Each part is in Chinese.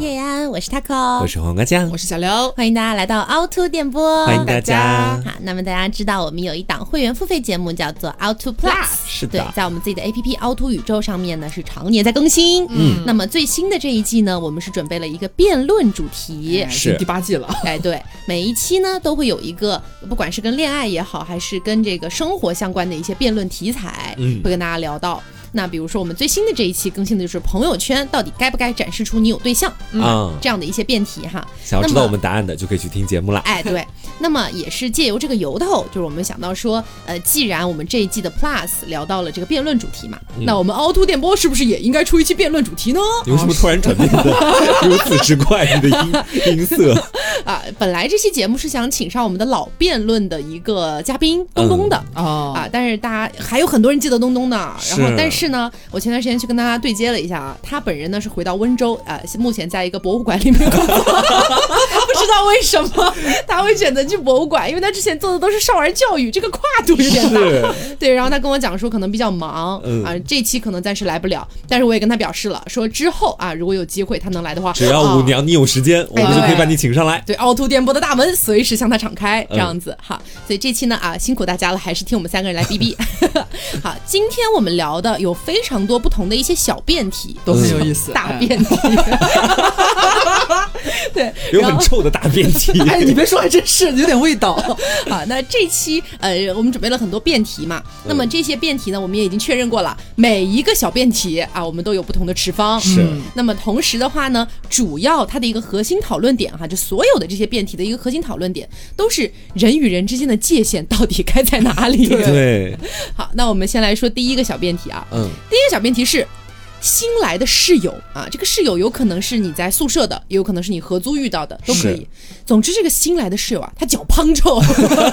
叶安，我是 taco，我是黄瓜酱，我是小刘，欢迎大家来到凹凸电波，欢迎大家。好，那么大家知道我们有一档会员付费节目叫做凹凸 Plus，是的。对，在我们自己的 APP 凹凸宇宙上面呢是常年在更新。嗯，那么最新的这一季呢，我们是准备了一个辩论主题，是。第八季了。哎，对，每一期呢都会有一个，不管是跟恋爱也好，还是跟这个生活相关的一些辩论题材，嗯。会跟大家聊到。那比如说我们最新的这一期更新的就是朋友圈到底该不该展示出你有对象啊、这样的一些辩题哈。想要知道我们答案的，就可以去听节目了。哎，对，那么也是借由这个由头，就是我们想到说，呃，既然我们这一季的 Plus 聊到了这个辩论主题嘛，那我们凹凸电波是不是也应该出一期辩论主题呢？你为什么突然转变的如此之快？你的音音色，啊，本来这期节目是想请上我们的老辩论的一个嘉宾东东的。哦啊，但是大家还有很多人记得东东呢。然后，但是呢，我前段时间去跟大家对接了一下啊，他本人呢是回到温州啊、目前在一个博物馆里面工作。不知道为什么 他会选择去博物馆，因为他之前做的都是少儿教育，这个跨度有点大。对，然后他跟我讲说可能比较忙、嗯啊，这期可能暂时来不了，但是我也跟他表示了，说之后啊，如果有机会他能来的话，只要啊舞娘你有时间，我们就可以把你请上来。对，凹凸电波的大门随时向他敞开，这嗯样子好。所以这期呢啊，辛苦大家了，还是听我们三个人来逼逼。好，今天我们聊的有非常多不同的一些小辩题，都很有意思。大哎辩题。对，有很臭的大辩题，哎，你别说，还真是有点味道。好，那这期呃，我们准备了很多辩题嘛。那么这些辩题呢，我们也已经确认过了，每一个小辩题啊，我们都有不同的持方。是嗯那么同时的话呢，主要它的一个核心讨论点哈，就所有的这些辩题的一个核心讨论点，都是人与人之间的界限到底该在哪里。对，好，那我们先来说第一个小辩题啊。嗯，第一个小辩题是。新来的室友啊，这个室友有可能是你在宿舍的，也有可能是你合租遇到的，都可以。总之，这个新来的室友啊，他脚滂臭，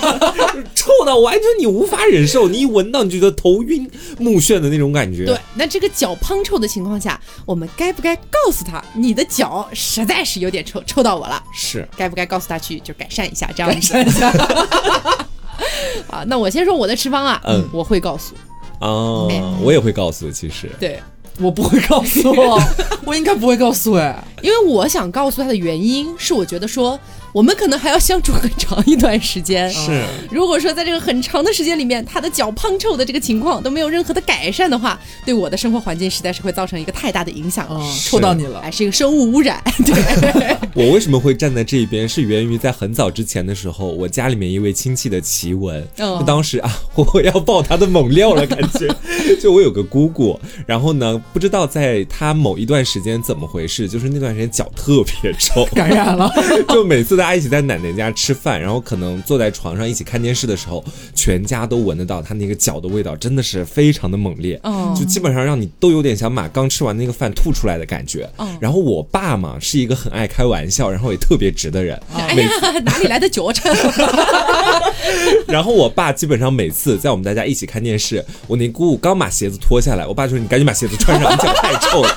臭到完全你无法忍受，你一闻到你就觉得头晕目眩的那种感觉。对，，那这个脚滂臭的情况下，我们该不该告诉他，你的脚实在是有点臭，臭到我了？是该不该告诉他去就改善一下这样子？啊，那我先说我的持方啊，嗯我会告诉，哦哎，我也会告诉，其实。对，我不会告诉我，我应该不会告诉哎。因为我想告诉他的原因是，我觉得说我们可能还要相处很长一段时间。是如果说在这个很长的时间里面，他的脚胖臭的这个情况都没有任何的改善的话，对我的生活环境实在是会造成一个太大的影响。嗯，臭到你了哎，。是一个生物污染。对，我为什么会站在这一边，是源于在很早之前的时候，我家里面一位亲戚的奇闻。哦就当时啊，我要爆他的猛料了，感觉。就我有个姑姑，然后呢，不知道在她某一段时间怎么回事，就是那段时间脚特别臭，感染了，就每次大家一起在奶奶家吃饭，然后可能坐在床上一起看电视的时候，全家都闻得到他那个脚的味道，真的是非常的猛烈，哦就基本上让你都有点想把刚吃完那个饭吐出来的感觉。哦然后我爸嘛是一个很爱开玩笑，然后也特别直的人，哎呀，哪里来的脚臭？然后我爸基本上每次在我们大家一起看电视，我那姑姑刚把鞋子脱下来，我爸就说你赶紧把鞋子穿上，你脚太臭了。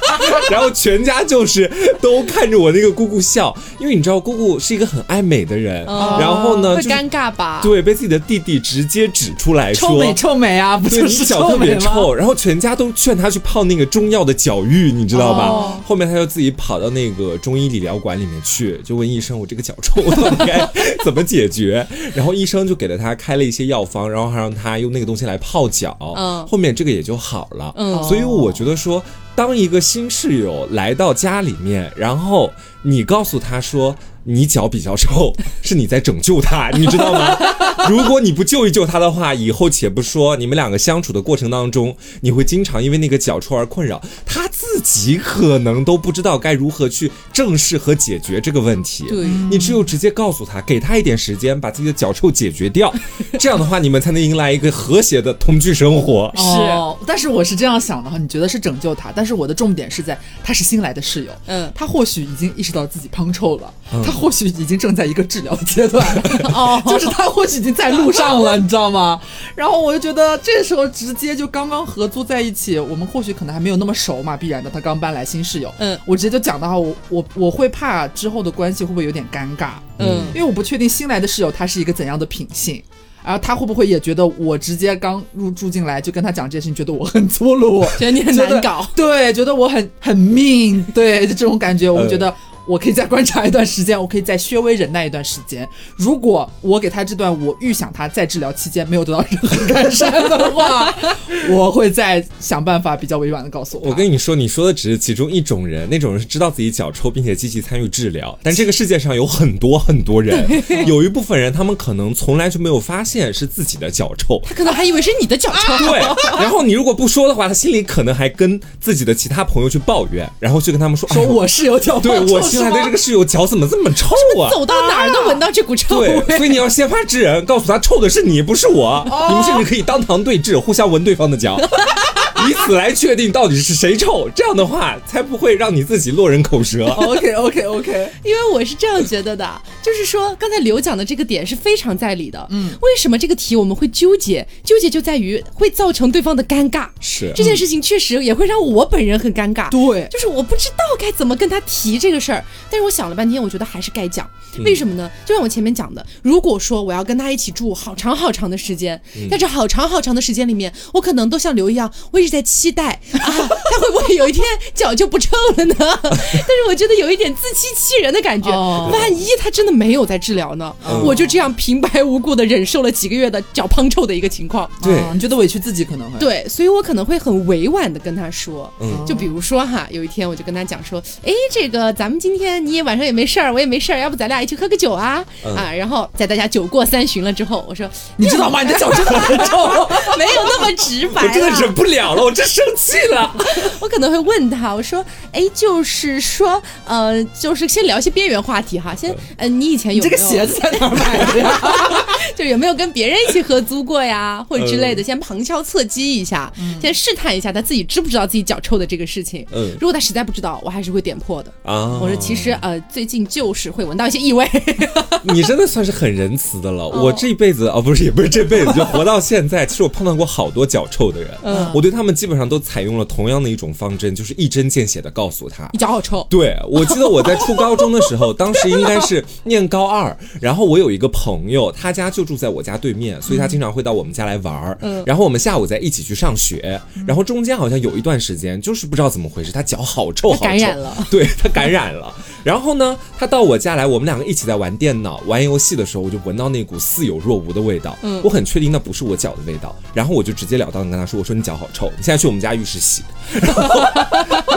然后全家就是都看着我那个姑姑笑，因为你知道姑姑是一个很爱美的人，然后呢，会尴尬吧？对被自己的弟弟直接指出来说。臭美臭美啊，不对就是你脚特？别臭，然后全家都劝他去泡那个中药的脚浴，你知道吧？哦后面他就自己跑到那个中医理疗馆里面去，就问医生：“我这个脚臭 到底该怎么解决？” 然后医生就给了他开了一些药方，然后还让他用那个东西来泡脚。嗯后面这个也就好了。嗯所以我觉得说，当一个新室友来到家里面，然后你告诉他说。你脚比较臭，是你在拯救他，你知道吗？如果你不救一救他的话，以后且不说你们两个相处的过程当中，你会经常因为那个脚臭而困扰，他自己可能都不知道该如何去正视和解决这个问题。对你只有直接告诉他，给他一点时间，把自己的脚臭解决掉，这样的话，你们才能迎来一个和谐的同居生活。哦，但是我是这样想的哈，你觉得是拯救他，但是我的重点是在他是新来的室友，嗯他或许已经意识到自己胖臭了，他或许已经正在一个治疗的阶段，哦 就是他或许已经在路上了，你知道吗？然后我就觉得这时候直接就刚刚合租在一起，我们或许可能还没有那么熟嘛，必然的，他刚搬来新室友，嗯我直接就讲的话，我我我会怕之后的关系会不会有点尴尬，嗯因为我不确定新来的室友他是一个怎样的品性。然后他会不会也觉得我直接刚入住进来就跟他讲这些事情，觉得我很粗鲁，觉得你很难搞。对，觉得我很很命，对，就这种感觉，我呃觉得我可以再观察一段时间，我可以再稍微忍耐一段时间。如果我给他这段我预想他在治疗期间没有得到任何改善的话，我会再想办法比较委婉的告诉我。我跟你说，你说的只是其中一种人，那种人是知道自己脚臭并且积极参与治疗。但这个世界上有很多很多人，有一部分人他们可能从来就没有发现是自己的脚臭。他可能还以为是你的脚臭。对，然后你如果不说的话，他心里可能还跟自己的其他朋友去抱怨，然后去跟他们说，说哎我是有脚对臭我新来的这个室友脚怎么这么臭啊？走到哪儿都闻到这股臭味。对，所以你要先发制人，告诉他臭的是你，不是我。你们甚至可以当堂对峙，互相闻对方的脚，以此来确定到底是谁臭。这样的话，才不会让你自己落人口舌。OK OK OK，因为我是这样觉得的，就是说刚才刘讲的这个点是非常在理的。嗯，为什么这个题我们会纠结？纠结就在于会造成对方的尴尬。是这件事情确实也会让我本人很尴尬。对就是我不知道该怎么跟他提这个事儿，但是我想了半天，我觉得还是该讲。为什么呢？就像我前面讲的，如果说我要跟他一起住好长好长的时间，在这好长好长的时间里面，我可能都像刘一样，我一直在期待 啊，他会不会有一天脚就不臭了呢？但是我觉得有一点自欺欺人的感觉，哦万一他真的没有在治疗呢？嗯我就这样平白无故的忍受了几个月的脚胖臭的一个情况。对嗯你觉得委屈自己可能会。对，所以我可能会很委婉的跟他说，嗯就比如说哈，有一天我就跟他讲说，哎，这个咱们今天你也晚上也没事儿，我也没事儿，要不咱俩一起喝个酒啊？嗯啊，然后在大家酒过三巡了之后，我说你知道吗？你的脚真的很臭。没有那么直白啦，我真的忍不了了，我真生气了。我可能会问他，我说，哎，就是说，呃，就是先聊一些边缘话题哈，先，呃，你以前有没有这个鞋子在哪儿买的呀？就有没有跟别人一起合租过呀，或者之类的，先旁敲侧击一下，先试探一下他自己知不知道自己脚臭的这个事情。嗯如果他实在不知道，我还是会点破的。啊我说其实呃，最近就是会闻到一些异味。你真的算是很仁慈的了。哦我这一辈子哦，不是也不是这辈子，就活到现在，其实我碰到过好多脚臭的人，嗯我对他们基本上都采用了同样的一种方针，就是一针见血的告诉他你。脚好臭。对，我记得我在初高中的时候，当时应该是念高二，然后我有一个朋友，他家就住在我家对面，所以他经常会到我们家来玩儿。嗯然后我们下午再一起去上学，然后中间好像有一段时间，就是不知道怎么回事，他脚好臭，好臭，感染了对他感染了。然后呢，他到我家来，我们两个一起在玩电脑、玩游戏的时候，我就闻到那股似有若无的味道。嗯我很确定那不是我脚的味道，然后我就直截了当的跟他说：“我说你脚好臭，你现在去我们家浴室洗。” 然后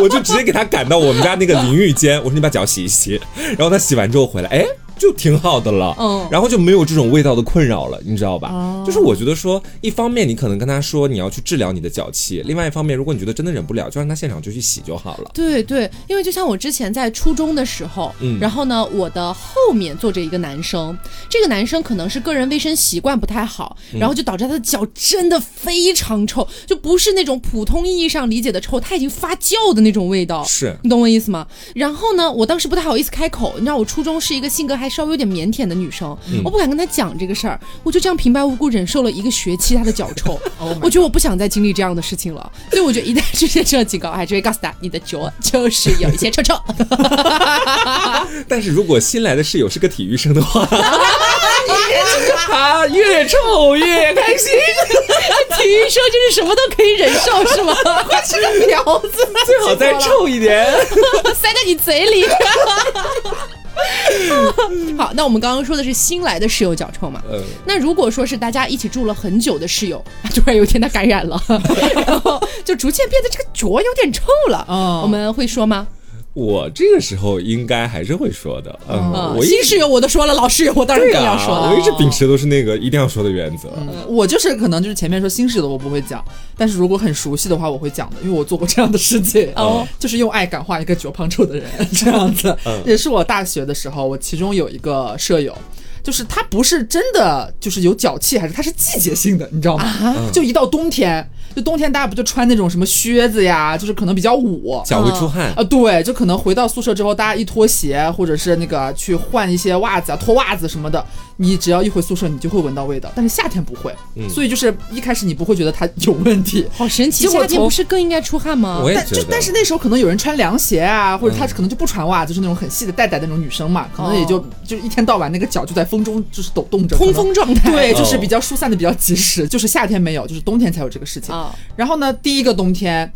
我就直接给他赶到我们家那个淋浴间，我说你把脚洗一洗。然后他洗完之后回来，哎。就挺好的了，嗯然后就没有这种味道的困扰了，你知道吧？哦就是我觉得说，一方面你可能跟他说你要去治疗你的脚气，另外一方面，如果你觉得真的忍不了，就让他现场就去洗就好了。对对，因为就像我之前在初中的时候，嗯然后呢，我的后面坐着一个男生，这个男生可能是个人卫生习惯不太好，嗯然后就导致他的脚真的非常臭，就不是那种普通意义上理解的臭，他已经发酵的那种味道。是，你懂我意思吗？然后呢，我当时不太好意思开口，你知道，我初中是一个性格还稍微有点腼腆的女生，我不敢跟她讲这个事儿，我就这样平白无故忍受了一个学期她的脚臭。Oh 我觉得我不想再经历这样的事情了，所以我觉得一旦出现这种警告，我还是会告诉她，你的脚就是有一些臭臭。但是如果新来的室友是个体育生的话，他越臭越开心，体育生就是什么都可以忍受，是吗？这个婊子，最好再臭一点。塞在你嘴里。好，那我们刚刚说的是新来的室友脚臭嘛？嗯，那如果说是大家一起住了很久的室友，突然有一天他感染了，然后就逐渐变得这个脚有点臭了，哦我们会说吗？我这个时候应该还是会说的。嗯，新室友我都说了，老室友我当然要说了。我一直秉持都是那个一定要说的原则。我就是可能就是前面说新式的我不会讲，但是如果很熟悉的话我会讲的，因为我做过这样的事情。哦，就是用爱感化一个脚胖臭的人，这样子。嗯也是我大学的时候，我其中有一个舍友。就是它不是真的就是有脚气，还是它是季节性的，你知道吗？嗯就一到冬天，就冬天大家不就穿那种什么靴子呀，就是可能比较捂，脚会出汗，啊，对，就可能回到宿舍之后，大家一脱鞋，或者是那个去换一些袜子啊、脱袜子什么的，你只要一回宿舍，你就会闻到味道。但是夏天不会，嗯所以就是一开始你不会觉得它有问题。好神奇！夏天不是更应该出汗吗我？也但就觉得但是那时候可能有人穿凉鞋啊，或者她嗯可能就不穿袜子，就是那种很细的带带的那种女生嘛，可能也就、哦就一天到晚那个脚就在风中就是抖动着，通风状态。对，就是哦比较疏散的比较及时，就是夏天没有，就是冬天才有这个事情。啊，然后呢，第一个冬天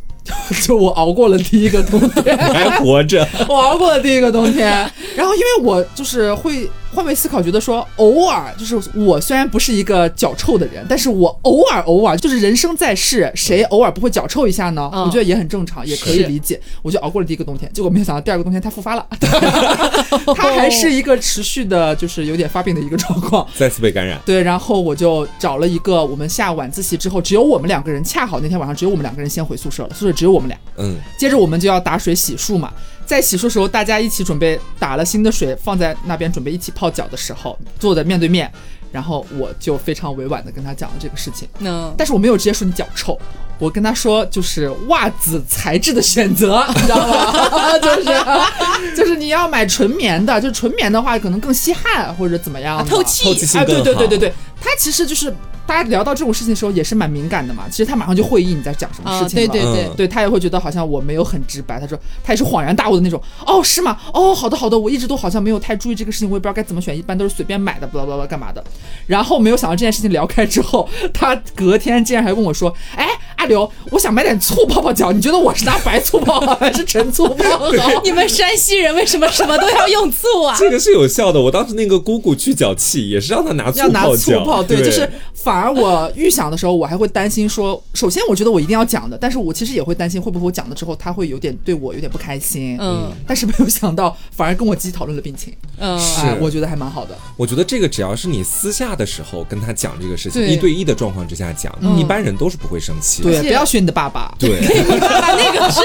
就我熬过了第一个冬天，还活着，我熬过了第一个冬天。然后因为我就是会换位思考，觉得说偶尔就是我虽然不是一个脚臭的人，但是我偶尔偶尔就是人生在世，谁偶尔不会脚臭一下呢？嗯我觉得也很正常，也可以理解。我就熬过了第一个冬天，结果没有想到第二个冬天它复发了，它还是一个持续的，就是有点发病的一个状况。再次被感染。对，然后我就找了一个，我们下晚自习之后，只有我们两个人，恰好那天晚上只有我们两个人先回宿舍了，宿舍只有我们俩。嗯，接着我们就要打水洗漱嘛，在洗漱时候，大家一起准备打了新的水放在那边，准备一起泡脚的时候，坐的面对面，然后我就非常委婉的跟他讲了这个事情，嗯，但是我没有直接说你脚臭。我跟他说，就是袜子材质的选择，你知道吗？就是 就是你要买纯棉的，就纯棉的话可能更吸汗或者怎么样、啊透气透气性啊，更好。对对对对对，它其实就是大家聊到这种事情的时候也是蛮敏感的嘛。其实他马上就会意你在讲什么啊，事情了。对对对嗯，对他也会觉得好像我没有很直白，他说他也是恍然大悟的那种。哦，是吗？哦，好的好的，我一直都好像没有太注意这个事情，我也不知道该怎么选，一般都是随便买的，巴拉巴拉干嘛的。然后没有想到这件事情聊开之后，他隔天竟然还问我说：“哎，阿刘，我想买点醋泡泡脚，你觉得我是拿白醋泡好还是陈醋泡好？”你们山西人为什么什么都要用醋啊？这个是有效的。我当时那个姑姑去脚气也是让她拿醋要拿泡泡，对，就是反而我预想的时候，我还会担心说，首先我觉得我一定要讲的，但是我其实也会担心会不会我讲了之后他会有点对我有点不开心，嗯但是没有想到反而跟我积极讨论了病情，嗯，哎，我觉得还蛮好的。我觉得这个只要是你私下的时候跟他讲这个事情，对一对一的状况之下讲，嗯一般人都是不会生气的。对，不要学你的爸爸。对，爸爸那个是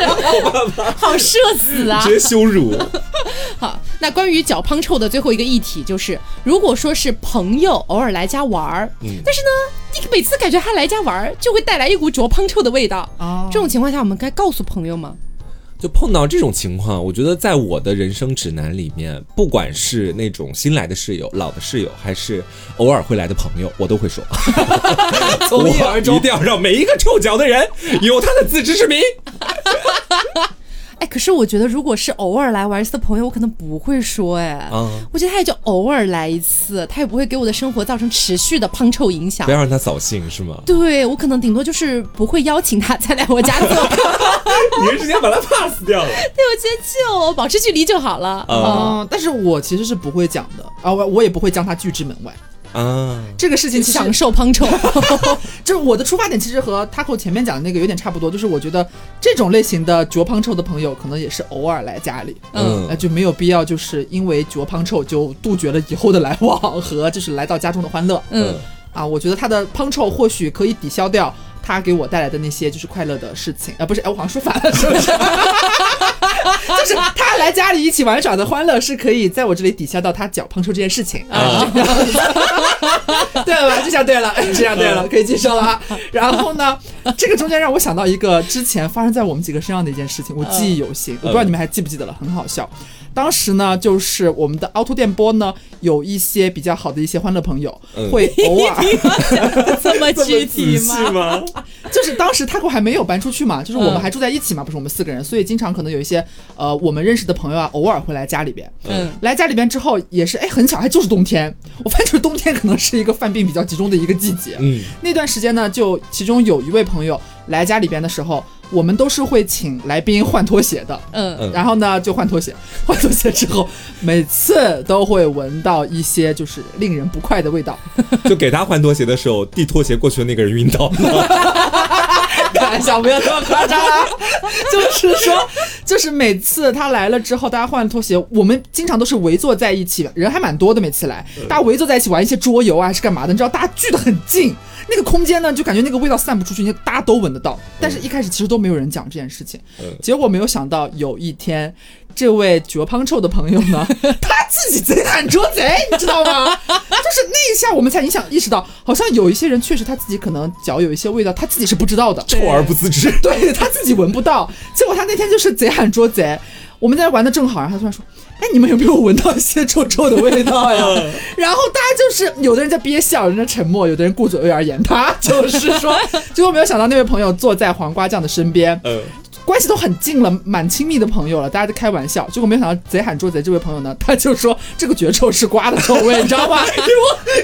好社死啊！直接羞辱。好，那关于脚胖臭的最后一个议题就是，如果说是朋友偶尔来家玩儿，嗯但是呢，你每次感觉他来家玩儿，就会带来一股脚胖臭的味道。哦这种情况下，我们该告诉朋友吗？就碰到这种情况，我觉得在我的人生指南里面，不管是那种新来的室友、老的室友，还是偶尔会来的朋友，我都会说，从一而终我一定要让每一个臭脚的人有他的自知之明。哎，可是我觉得，如果是偶尔来玩一次的朋友，我可能不会说，哎，嗯我觉得他也就偶尔来一次，他也不会给我的生活造成持续的胖臭影响不。要让他扫兴，是吗？对我可能顶多就是不会邀请他再来我家做客，你是直接把他 pass 掉了。对我觉得就保持距离就好了。啊。嗯，但是我其实是不会讲的。啊，我我也不会将他拒之门外。啊，这个事情其实享受胖臭，就是我的出发点其实和 Taco 前面讲的那个有点差不多，就是我觉得这种类型的嚼胖臭的朋友，可能也是偶尔来家里，嗯。那就没有必要就是因为嚼胖臭就杜绝了以后的来往和就是来到家中的欢乐。嗯，啊，我觉得他的胖臭或许可以抵消掉他给我带来的那些就是快乐的事情啊，不是，哎，我好像说反了，是不是？就是他来家里一起玩耍的欢乐是可以在我这里抵消到他脚碰触这件事情啊，对了吧？这下对了，这下对了，可以接受了啊。然后呢，这个中间让我想到一个之前发生在我们几个身上的一件事情，我记忆犹新，我不知道你们还记不记得了，很好笑。当时呢，就是我们的凹凸电波呢，有一些比较好的一些欢乐朋友，嗯会 偶尔这么 具体吗？就是当时他还没有搬出去嘛，就是我们嗯还住在一起嘛，不是我们四个人，所以经常可能有一些呃我们认识的朋友啊，偶尔会来家里边。嗯，来家里边之后也是哎很巧，还就是冬天。我发现就是冬天可能是一个犯病比较集中的一个季节。嗯，那段时间呢，就其中有一位朋友来家里边的时候，我们都是会请来宾换拖鞋的。嗯嗯然后呢，就换拖鞋，换拖鞋之后，每次都会闻到一些就是令人不快的味道。就给他换拖鞋的时候，递拖鞋过去的那个人晕倒了。开玩笑，不要这么夸张啊！就是说，就是每次他来了之后，大家换拖鞋，我们经常都是围坐在一起，人还蛮多的。每次来，大家围坐在一起玩一些桌游啊，还是干嘛的？你知道，大家聚得很近，那个空间呢，就感觉那个味道散不出去，你大家都闻得到。但是一开始其实都没有人讲这件事情，嗯结果没有想到有一天，这位脚胖臭的朋友呢，他自己贼喊捉贼，你知道吗？就是那一下，我们才影响意识到，好像有一些人确实他自己可能脚有一些味道，他自己是不知道的。臭而不自知。对他自己闻不到，结果他那天就是贼喊捉贼，我们在那玩的正好，然后他突然说：“哎，你们有没有闻到一些臭臭的味道呀？” 然后大家就是有的人在憋笑，有的人在沉默，有的人顾左右而言他，就是说，结果没有想到那位朋友坐在黄瓜酱的身边，嗯，关系都很近了，蛮亲密的朋友了，大家在开玩笑。结果没有想到贼喊捉贼这位朋友呢，他就说这个绝臭是瓜的臭味，你知道吗？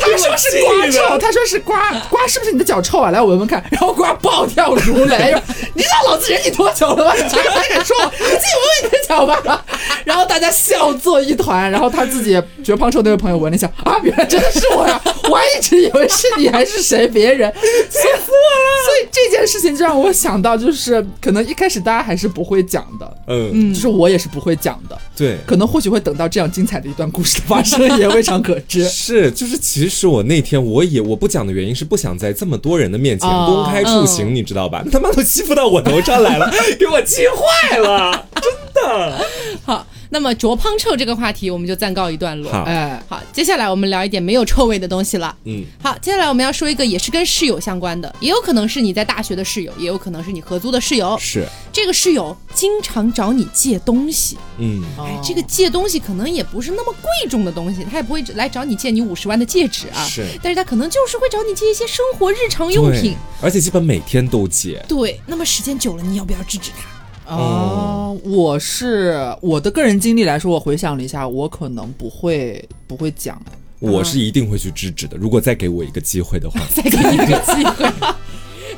他说是瓜臭，他说是瓜瓜，是不是你的脚臭啊？来我闻闻看。然后瓜暴跳如雷，你知道老子忍你多久了吗？你居然还敢说我？你自己闻闻你的脚吧。然后大家笑作一团，然后他自己绝胖臭那位朋友闻了一下，啊，原来真的是我呀！我还一直以为是你还是谁别人，气死我了。所以这件事情就让我想到，就是可能一开始大家还是不会讲的，嗯，就是我也是不会讲的，对。可能或许会等到这样精彩的一段故事的发生，也未尝可知。是，就是其实我那天我也我不讲的原因是不想在这么多人的面前哦公开处刑，你知道吧？他妈都欺负到我头上来了，给我气坏了，真的。好，那么浊胖臭这个话题我们就暂告一段落。好哎，好，接下来我们聊一点没有臭味的东西了。嗯，好，接下来我们要说一个也是跟室友相关的，也有可能是你在大学的室友，也有可能是你合租的室友。是，这个室友经常找你借东西，嗯，哎，这个借东西可能也不是那么贵重的东西，他也不会来找你借你五十万的戒指啊，是但是他可能就是会找你借一些生活日常用品。，而且基本每天都借。对，那么时间久了，你要不要制止他？哦，我是我的个人经历来说，我回想了一下，我可能不会不会讲。我是一定会去制止的，如果再给我一个机会的话。再给你一个机会。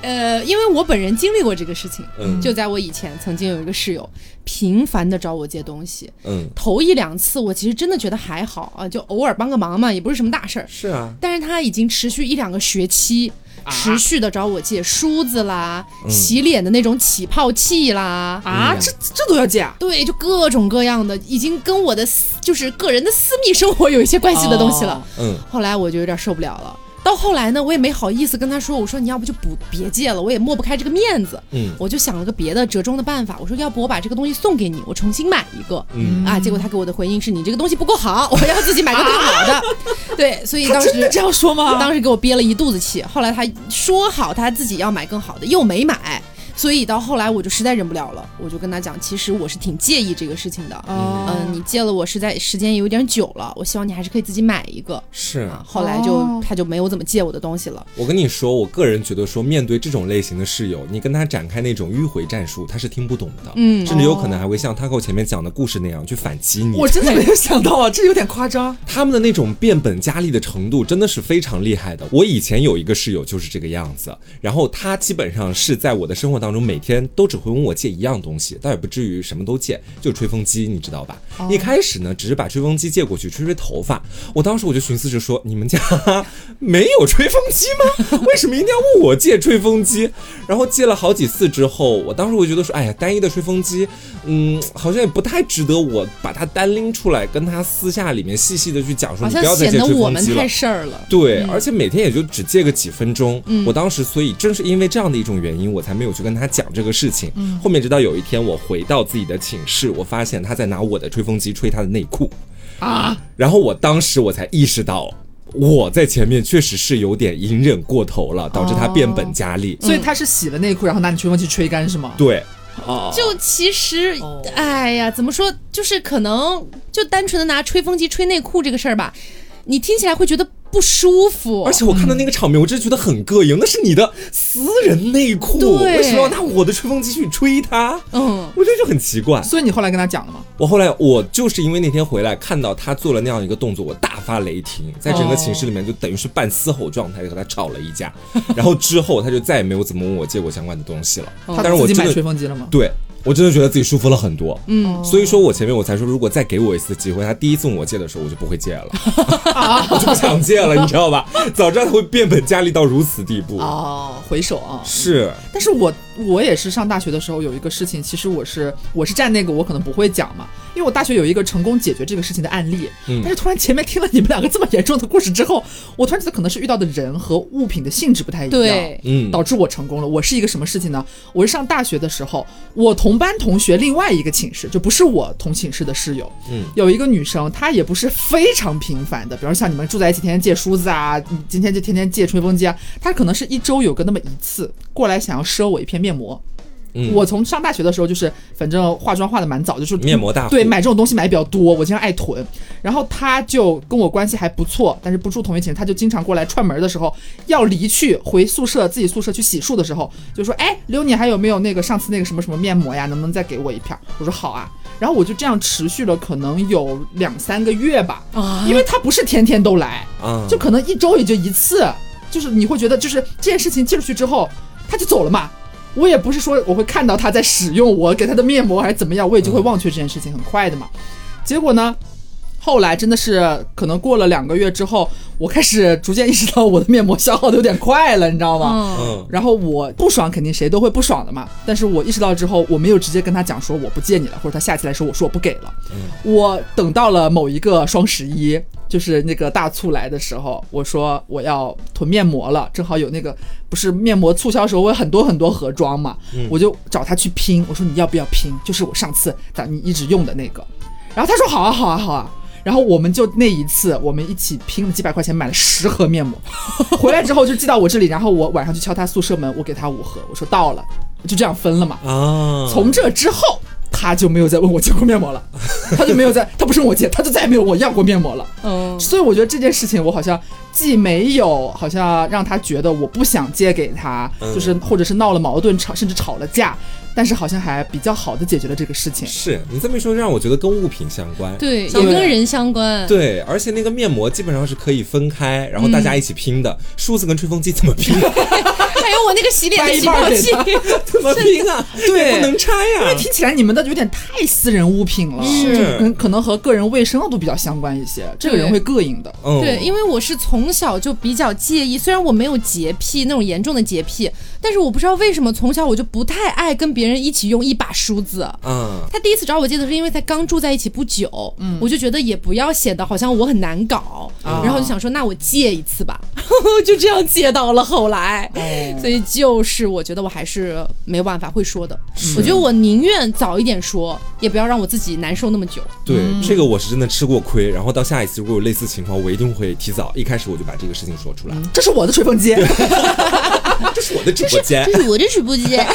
呃，因为我本人经历过这个事情，嗯就在我以前曾经有一个室友，频繁的找我借东西。嗯，头一两次我其实真的觉得还好啊，就偶尔帮个忙嘛，也不是什么大事儿。是啊，但是他已经持续一两个学期，持续的找我借梳子啦、洗脸的那种起泡器啦，啊，这这都要借啊？对，就各种各样的，已经跟我的私就是个人的私密生活有一些关系的东西了。哦嗯，后来我就有点受不了了。到后来呢，我也没好意思跟他说，我说你要不就不别借了，我也抹不开这个面子。嗯我就想了个别的折中的办法，我说要不我把这个东西送给你，我重新买一个。嗯啊，结果他给我的回应是你这个东西不够好，我要自己买个更好的。对，所以当时这样说吗？当时给我憋了一肚子气。后来他说好他自己要买更好的，又没买。所以到后来我就实在忍不了了，我就跟他讲，其实我是挺介意这个事情的。哦嗯，你借了我实在时间也有点久了，我希望你还是可以自己买一个。是啊，后来就、哦他就没有怎么借我的东西了。我跟你说，我个人觉得说，面对这种类型的室友，你跟他展开那种迂回战术，他是听不懂的，嗯甚至有可能还会像他跟我前面讲的故事那样去反击你。我真的没有想到啊，这有点夸张。他们的那种变本加厉的程度真的是非常厉害的。我以前有一个室友就是这个样子，然后他基本上是在我的生活当中每天都只会问我借一样东西，倒也不至于什么都借，就吹风机，你知道吧？一开始呢，只是把吹风机借过去吹吹头发。我当时我就寻思着说，你们家 没有吹风机吗？为什么一定要问我借吹风机？然后借了好几次之后，我当时我觉得说，哎呀，单一的吹风机，嗯，好像也不太值得我把它单拎出来跟他私下里面细细的去讲说，你不要再借吹风机了我们太。事儿了。对，而且每天也就只借个几分钟。嗯我当时所以正是因为这样的一种原因，我才没有去跟他讲这个事情。嗯后面直到有一天我回到自己的寝室，我发现他在拿我的吹风机吹他的内裤啊，然后我当时我才意识到。我在前面确实是有点隐忍过头了，导致他变本加厉。所以他是洗了内裤，然后拿你吹风机吹干是吗？对，哦，就其实哦，哎呀，怎么说？就是可能就单纯的拿吹风机吹内裤这个事儿吧，你听起来会觉得不舒服。而且我看到那个场面，我真的觉得很膈应。那是你的私人内裤，对为什么要拿我的吹风机去吹它？嗯，我觉得就很奇怪。所以你后来跟他讲了吗？我后来我就是因为那天回来看到他做了那样一个动作，我大发雷霆，在整个寝室里面就等于是半嘶吼状态，就和他吵了一架。然后之后他就再也没有怎么问我借过相关的东西了。但是我真自己买吹风机了吗？对我真的觉得自己舒服了很多。嗯，所以说我前面我才说，如果再给我一次机会，他第一次问我借的时候，我就不会借了，我就不想借了，你知道吧？早知道他会变本加厉到如此地步。哦，回首啊。是，但是我我也是上大学的时候有一个事情，其实我是我是站那个我可能不会讲嘛，因为我大学有一个成功解决这个事情的案例，嗯。但是突然前面听了你们两个这么严重的故事之后，我突然觉得可能是遇到的人和物品的性质不太一样，对。嗯，导致我成功了。我是一个什么事情呢？我是上大学的时候，我同班同学另外一个寝室，就不是我同寝室的室友，嗯，有一个女生，她也不是非常频繁的，比如像你们住在一起，天天借梳子啊，你今天就天天借吹风机啊，她可能是一周有个那么一次过来想要赊我一片面膜。嗯我从上大学的时候就是，反正化妆化的蛮早，就是面膜大对，买这种东西买比较多，我经常爱囤。然后他就跟我关系还不错，但是不住同一寝，他就经常过来串门的时候，要离去回宿舍自己宿舍去洗漱的时候，就说：“哎，刘你还有没有那个上次那个什么什么面膜呀？能不能再给我一片？”我说：“好啊。”然后我就这样持续了可能有两三个月吧，啊因为他不是天天都来，啊，就可能一周也就一次，就是你会觉得就是这件事情寄出去之后他就走了嘛。我也不是说我会看到他在使用我给他的面膜还是怎么样，我也就会忘却这件事情，很快的嘛。结果呢，后来真的是可能过了两个月之后，我开始逐渐意识到我的面膜消耗的有点快了，你知道吗？然后我不爽，肯定谁都会不爽的嘛。但是我意识到之后，我没有直接跟他讲说我不借你了，或者他下期来说我说我不给了。我等到了某一个双十一，就是那个大促来的时候，我说我要囤面膜了，正好有那个不是面膜促销时候，我有很多很多盒装嘛，我就找他去拼，我说你要不要拼？就是我上次咱你一直用的那个。然后他说好啊好啊好啊。然后我们就那一次，我们一起拼了几百块钱买了十盒面膜，回来之后就寄到我这里，然后我晚上去敲他宿舍门，我给他五盒，我说到了，就这样分了嘛。啊，从这之后，他就没有再问我借过面膜了，他就没有再，他不是问我借，他就再也没有问我要过面膜了。嗯，所以我觉得这件事情，我好像既没有好像让他觉得我不想借给他，嗯就是或者是闹了矛盾吵，甚至吵了架，但是好像还比较好的解决了这个事情。是你这么一说，让我觉得跟物品相关。对，也跟人相关。对，而且那个面膜基本上是可以分开，然后大家一起拼的。梳子跟吹风机怎么拼？还有我那个洗脸的起泡器，怎么拼啊？对不能拆呀、听起来你们的有点太私人物品了，可能和个人卫生都比较相关一些，这个人会膈应的。嗯，对，因为我是从小就比较介意，虽然我没有洁癖那种严重的洁癖，但是我不知道为什么从小我就不太爱跟别人一起用一把梳子。嗯，他第一次找我借的是因为才刚住在一起不久，我就觉得也不要显得好像我很难搞，啊。然后就想说那我借一次吧，就这样借到了后来，所以就是我觉得我还是没有办法会说的，我觉得我宁愿早一点说，也不要让我自己难受那么久。对，嗯。这个我是真的吃过亏，然后到下一次如果有类似情况，我一定会提早一开始我就把这个事情说出来。这是我的吹风机，这是我的直播间，这是我的直播间。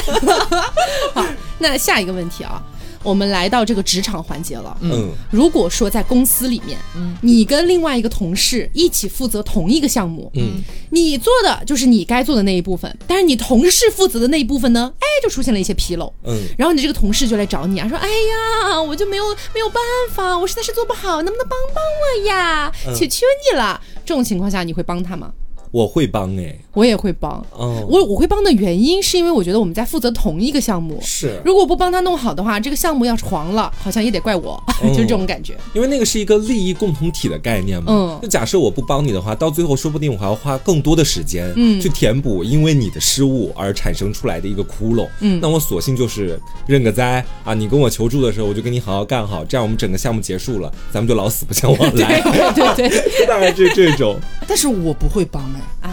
好，那下一个问题啊，我们来到这个职场环节了。嗯如果说在公司里面，嗯你跟另外一个同事一起负责同一个项目，嗯，你做的就是你该做的那一部分，但是你同事负责的那一部分呢，哎，就出现了一些纰漏。嗯，然后你这个同事就来找你啊，说：“哎呀，我就没有没有办法，我实在是做不好，能不能帮帮我呀？嗯求求你了。”这种情况下，你会帮他吗？我会帮哎，我也会帮。嗯，我我会帮的原因是因为我觉得我们在负责同一个项目，是如果不帮他弄好的话，这个项目要是黄了，好像也得怪我，就是这种感觉。因为那个是一个利益共同体的概念嘛。嗯就假设我不帮你的话，到最后说不定我还要花更多的时间，嗯去填补因为你的失误而产生出来的一个窟窿。嗯那我索性就是认个栽啊，你跟我求助的时候，我就跟你好好干好，这样我们整个项目结束了，咱们就老死不相往来。对对对 大概是这种但是我不会帮哎。啊，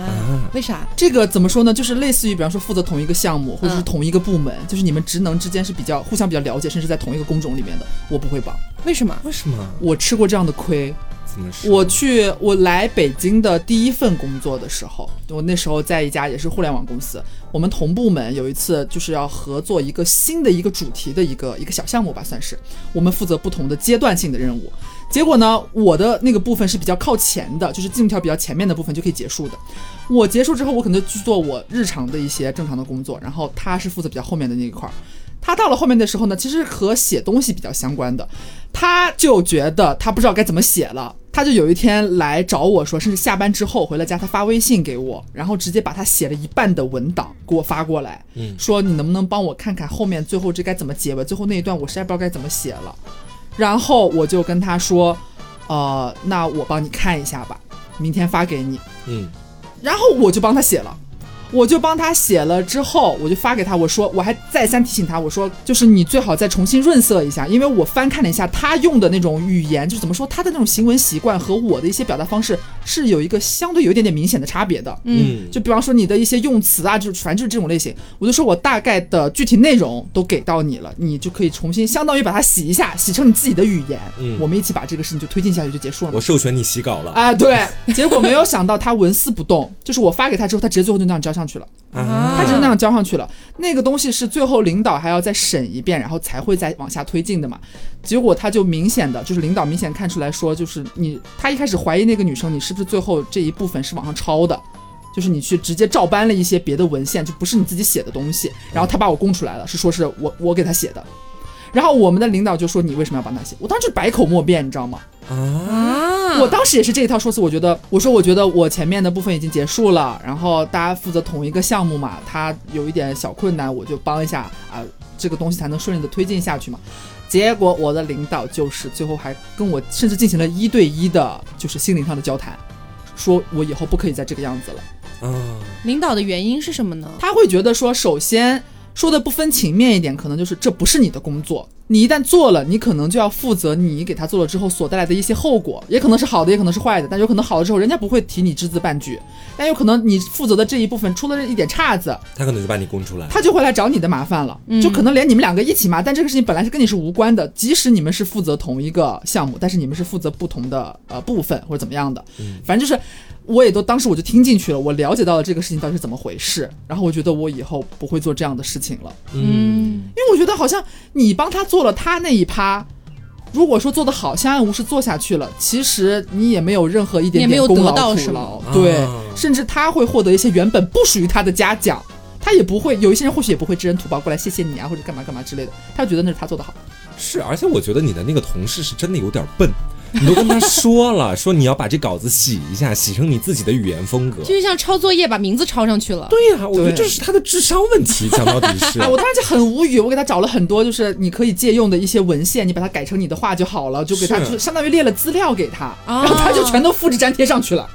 为啥？这个怎么说呢？就是类似于，比方说负责同一个项目，或者是嗯同一个部门，就是你们职能之间是比较互相比较了解，甚至在同一个工种里面的，我不会帮。为什么？为什么？我吃过这样的亏。怎么说？我去我来北京的第一份工作的时候，我那时候在一家也是互联网公司，我们同部门有一次就是要合作一个新的一个主题的一个一个小项目吧，算是我们负责不同的阶段性的任务。结果呢，我的那个部分是比较靠前的，就是进度条比较前面的部分就可以结束的。我结束之后，我可能就去做我日常的一些正常的工作，然后他是负责比较后面的那一块儿。他到了后面的时候呢，其实和写东西比较相关的，他就觉得他不知道该怎么写了，他就有一天来找我说，甚至下班之后回了家，他发微信给我，然后直接把他写了一半的文档给我发过来，嗯说你能不能帮我看看后面最后这该怎么结尾，最后那一段我实在不知道该怎么写了，然后我就跟他说，呃，那我帮你看一下吧，明天发给你，嗯然后我就帮他写了。我就帮他写了之后，我就发给他，我说我还再三提醒他，我说就是你最好再重新润色一下，因为我翻看了一下他用的那种语言，就是怎么说他的那种行文习惯和我的一些表达方式是有一个相对有一点点明显的差别的。嗯，就比方说你的一些用词啊，就是反正就是这种类型，我就说我大概的具体内容都给到你了，你就可以重新相当于把它洗一下，洗成你自己的语言，嗯。我们一起把这个事情就推进下去就结束了我。授权你洗稿了。啊，对，结果没有想到他纹丝不动，就是我发给他之后，他直接最后就那样交上去了，啊他就是那样交上去了。那个东西是最后领导还要再审一遍，然后才会再往下推进的嘛。结果他就明显的，就是领导明显看出来说，就是你，他一开始怀疑那个女生，你是不是最后这一部分是往上抄的。就是你去直接照搬了一些别的文献，就不是你自己写的东西，然后他把我供出来了，是说是我我给他写的，然后我们的领导就说你为什么要帮他写？我当时就百口莫辩，你知道吗？啊，啊，我当时也是这一套说辞，我觉得我说我觉得我前面的部分已经结束了，然后大家负责同一个项目嘛，他有一点小困难，我就帮一下啊，这个东西才能顺利的推进下去嘛。结果我的领导就是最后还跟我甚至进行了一对一的，就是心灵上的交谈，说我以后不可以再这个样子了。嗯，领导的原因是什么呢？他会觉得说，首先说的不分情面一点，可能就是这不是你的工作，你一旦做了，你可能就要负责你给他做了之后所带来的一些后果，也可能是好的，也可能是坏的，但有可能好了之后，人家不会提你只字半句，但有可能你负责的这一部分出了一点岔子，他可能就把你供出来。他就会来找你的麻烦了，嗯。就可能连你们两个一起骂，但这个事情本来是跟你是无关的，即使你们是负责同一个项目，但是你们是负责不同的呃部分或者怎么样的，反正就是我也都当时我就听进去了，我了解到了这个事情到底是怎么回事，然后我觉得我以后不会做这样的事情了，嗯，嗯，因为我觉得好像你帮他做了他那一趴。如果说做得好，相安无事做下去了，其实你也没有任何一点也没有点功劳苦劳，对，啊。甚至他会获得一些原本不属于他的嘉奖，他也不会有一些人或许也不会知恩图报过来谢谢你啊，或者干嘛干嘛之类的，他觉得那是他做得好。是，而且我觉得你的那个同事是真的有点笨，你都跟他说了，说你要把这稿子洗一下，洗成你自己的语言风格。就像抄作业把名字抄上去了。对呀、我觉得这是他的智商问题，讲到底是。哎，我当时就很无语，我给他找了很多就是你可以借用的一些文献，你把它改成你的话就好了，就给他是就相当于列了资料给他，啊然后他就全都复制粘贴上去了，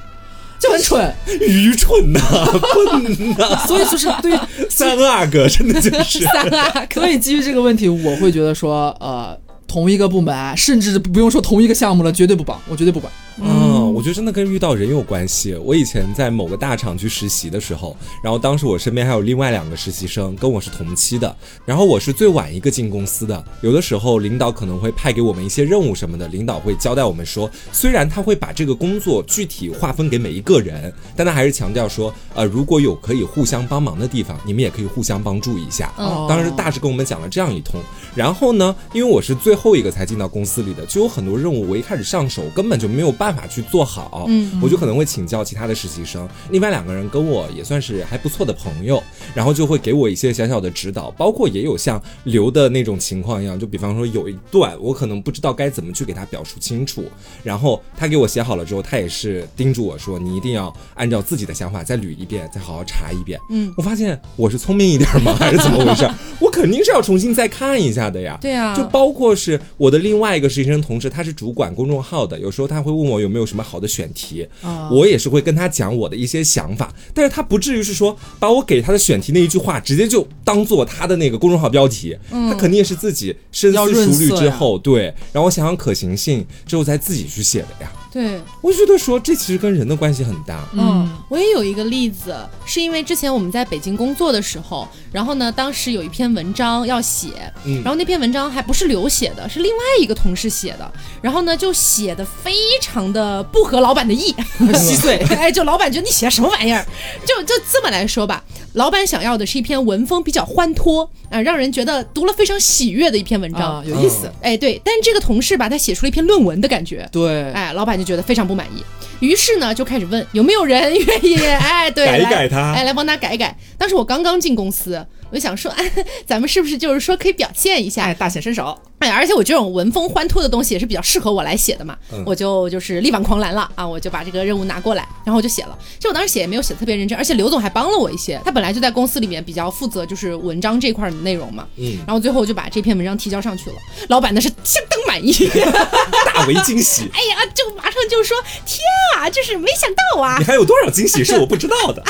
就很蠢。愚蠢呐、笨呐、所以就是对三阿哥真的就是。三阿哥，所以基于这个问题，我会觉得说，呃，同一个部门，甚至不用说同一个项目了，绝对不绑，我绝对不管。嗯，我觉得真的跟遇到人有关系。我以前在某个大厂去实习的时候，然后当时我身边还有另外两个实习生，跟我是同期的，然后我是最晚一个进公司的。有的时候领导可能会派给我们一些任务什么的，领导会交代我们说，虽然他会把这个工作具体划分给每一个人，但他还是强调说，呃，如果有可以互相帮忙的地方，你们也可以互相帮助一下。当时大致跟我们讲了这样一通，然后呢，因为我是最后一个才进到公司里的，就有很多任务我一开始上手根本就没有办法去做好，嗯我就可能会请教其他的实习生，另外两个人跟我也算是还不错的朋友，然后就会给我一些小小的指导，包括也有像刘的那种情况一样，就比方说有一段我可能不知道该怎么去给他表述清楚，然后他给我写好了之后，他也是叮嘱我说，你一定要按照自己的想法再捋一遍，再好好查一遍。嗯，我发现我是聪明一点吗？还是怎么回事？我肯定是要重新再看一下的呀。对啊，就包括是我的另外一个实习生同事，他是主管公众号的，有时候他会问我有没有什么好的选题，啊我也是会跟他讲我的一些想法，但是他不至于是说把我给他的选题那一句话直接就当做他的那个公众号标题，他肯定也是自己深思熟虑之后，对，然后想想可行性之后才自己去写的呀。对，我觉得说这其实跟人的关系很大，嗯，我也有一个例子，是因为之前我们在北京工作的时候，然后呢，当时有一篇文章要写，嗯然后那篇文章还不是刘写的，是另外一个同事写的，然后呢就写的非常的不合老板的意，稀碎。哎，就老板觉得你写的什么玩意儿？就就这么来说吧，老板想要的是一篇文风比较欢脱啊、让人觉得读了非常喜悦的一篇文章。啊，有意思。哎，对，但这个同事吧，他写出了一篇论文的感觉，对，哎，老板就觉得非常不满意，于是呢就开始问有没有人愿意，哎，对，改改他哎，来帮他改一改。当时我刚刚进公司，我就想说，哎，咱们是不是就是说可以表现一下？哎，大显身手。哎，而且我这种文风欢脱的东西也是比较适合我来写的嘛，嗯我就就是力挽狂澜了啊，我就把这个任务拿过来，然后我就写了。其实我当时写也没有写特别认真，而且刘总还帮了我一些，他本来就在公司里面比较负责就是文章这块儿的内容嘛，嗯，然后最后我就把这篇文章提交上去了，老板那是相当满意，大为惊喜。哎呀，就马上就说天啊，就是没想到啊你，还有多少惊喜是我不知道的？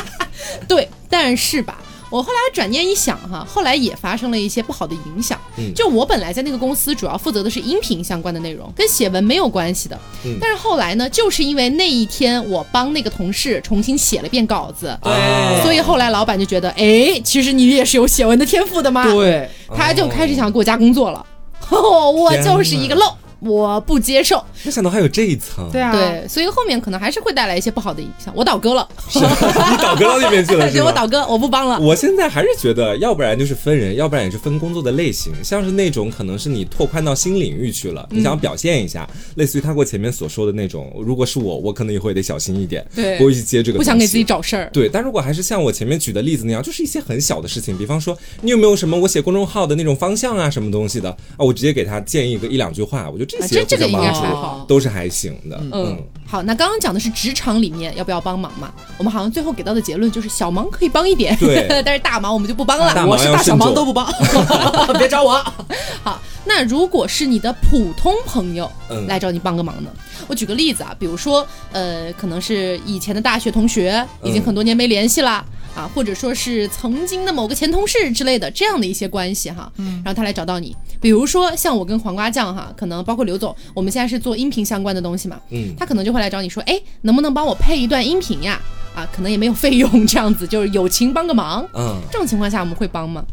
对，但是吧。我后来转念一想哈，后来也发生了一些不好的影响。嗯就我本来在那个公司主要负责的是音频相关的内容，跟写文没有关系的。嗯但是后来呢，就是因为那一天我帮那个同事重新写了遍稿子，对所以后来老板就觉得，哎，其实你也是有写文的天赋的嘛。，对，他就开始想给我加工作了。哦，我就是一个漏。我不接受。没想到还有这一层，对啊，对，所以后面可能还是会带来一些不好的影响。我倒戈了，是你倒戈到那边去了，是对，吗？我倒戈，我不帮了。我现在还是觉得，要不然就是分人，要不然也是分工作的类型。像是那种可能是你拓宽到新领域去了，你想要表现一下，类似于他过前面所说的那种，如果是我，我可能也会得小心一点，对不会去接这个，不想给自己。找事儿。对，但如果还是像我前面举的例子那样，就是一些很小的事情，比方说你有没有什么我写公众号的那种方向啊，什么东西的啊，我直接给他建议一个一两句话，我觉得这这这个应该还好。都是还行的。嗯，好，那刚刚讲的是职场里面要不要帮忙嘛？我们好像最后给到的结论就是小忙可以帮一点，对 但是大忙我们就不帮了。我是大小忙都不帮，别找我。好，那如果是你的普通朋友嗯来找你帮个忙呢？我举个例子啊，比如说，呃，可能是以前的大学同学，已经嗯很多年没联系啦。啊，或者说是曾经的某个前同事之类的这样的一些关系哈，嗯然后他来找到你，比如说像我跟黄瓜酱哈，可能包括刘总，我们现在是做音频相关的东西嘛，嗯他可能就会来找你说，哎，能不能帮我配一段音频呀？啊，可能也没有费用这样子，就是友情帮个忙，嗯，这种情况下我们会帮吗？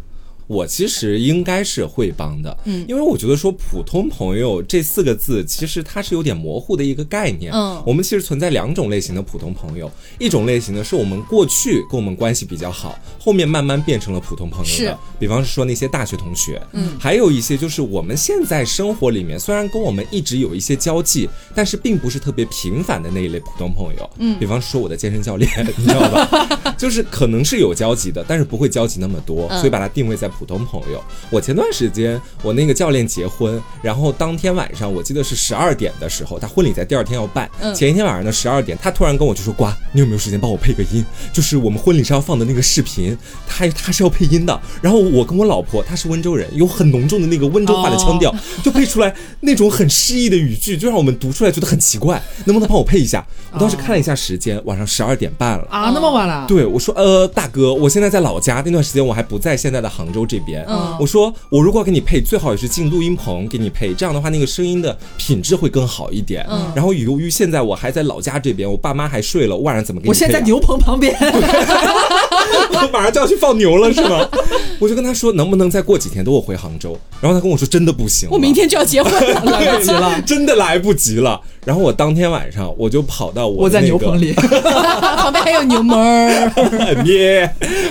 我其实应该是会帮的，嗯。因为我觉得说普通朋友这四个字，其实它是有点模糊的一个概念。嗯。我们其实存在两种类型的普通朋友，一种类型呢是我们过去跟我们关系比较好，后面慢慢变成了普通朋友的，比方说那些大学同学，嗯，还有一些就是我们现在生活里面虽然跟我们一直有一些交际，但是并不是特别频繁的那一类普通朋友，嗯。比方说我的健身教练，你知道吧？就是可能是有交集的，但是不会交集那么多，嗯。所以把它定位在普通朋友。我前段时间我那个教练结婚，然后当天晚上我记得是十二点的时候，他婚礼在第二天要办，嗯前一天晚上的十二点，他突然跟我就说：“瓜，你有没有时间帮我配个音？就是我们婚礼上要放的那个视频，他他是要配音的。然后我跟我老婆，她是温州人，有很浓重的那个温州话的腔调，就配出来那种很诗意的语句，就让我们读出来觉得很奇怪。能不能帮我配一下？我当时看了一下时间，晚上十二点半了。啊，那么晚了？对，我说，呃，大哥，我现在在老家，那段时间我还不在现在的杭州这边。嗯我说，我如果要给你配，最好也是进录音棚给你配，这样的话，那个声音的品质会更好一点。嗯然后由于现在我还在老家这边，我爸妈还睡了，我晚上怎么给你？我现在在牛棚旁边，我马上就要去放牛了，是吗？我就跟他说，能不能再过几天等我回杭州？然后他跟我说，真的不行，我明天就要结婚了，来不及了。真的来不及了。然后我当天晚上我就跑到我我在的牛棚里，旁边还有牛门儿，捏，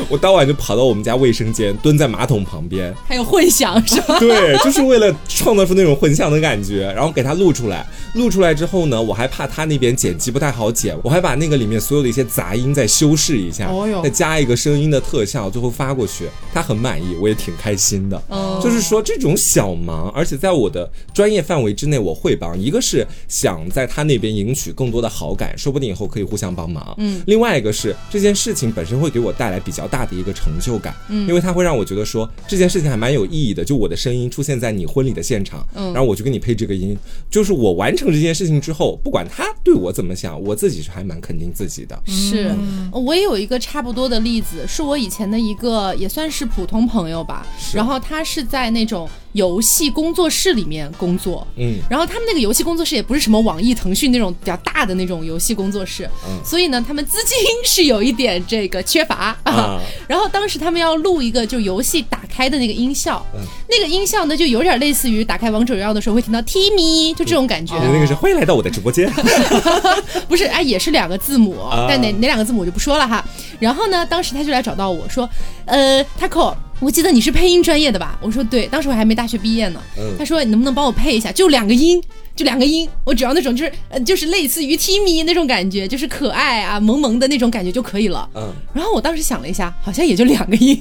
我当晚就跑到我们家卫生间，蹲在马桶旁边，还有混响是吧？对，就是为了创造出那种混响的感觉，然后给他录出来。录出来之后呢，我还怕他那边剪辑不太好剪，我还把那个里面所有的一些杂音再修饰一下，哦再加一个声音的特效，最后发过去。他很满意，我也挺开心的。哦就是说这种小忙，而且在我的专业范围之内，我会帮。一个是想在他那边赢取更多的好感，说不定以后可以互相帮忙。嗯，另外一个是这件事情本身会给我带来比较大的一个成就感，嗯因为它会让我觉得说这件事情还蛮有意义的。就我的声音出现在你婚礼的现场，嗯然后我就给你配这个音，就是我完成这件事情之后，不管他对我怎么想，我自己是还蛮肯定自己的。是我也有一个差不多的例子，是我以前的一个也算是普通朋友吧，然后他是在那种游戏工作室里面工作。嗯，然后他们那个游戏工作室也不是什么网易、腾讯那种比较大的那种游戏工作室，嗯。所以呢，他们资金是有一点这个缺乏。啊。然后当时他们要录一个就游戏打开的那个音效，嗯。那个音效呢就有点类似于打开王者荣耀的时候会听到 Timmy，就这种感觉。那个是欢迎来到我的直播间。不是，哎，也是两个字母，啊。但哪哪两个字母我就不说了哈。然后呢，当时他就来找到我说，呃，Taco，我记得你是配音专业的吧？我说对，当时我还没大学毕业呢。嗯他说你能不能帮我配一下？就两个音。就两个音，我只要那种就是呃，就是类似于 Timmy 那种感觉，就是可爱啊、萌萌的那种感觉就可以了。嗯，然后我当时想了一下，好像也就两个音，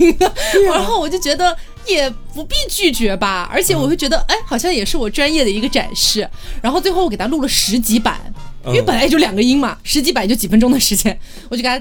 然后我就觉得也不必拒绝吧，而且我会觉得，哎，好像也是我专业的一个展示。然后最后我给他录了十几版，因为嗯本来也就两个音嘛，十几版就几分钟的时间，我就给他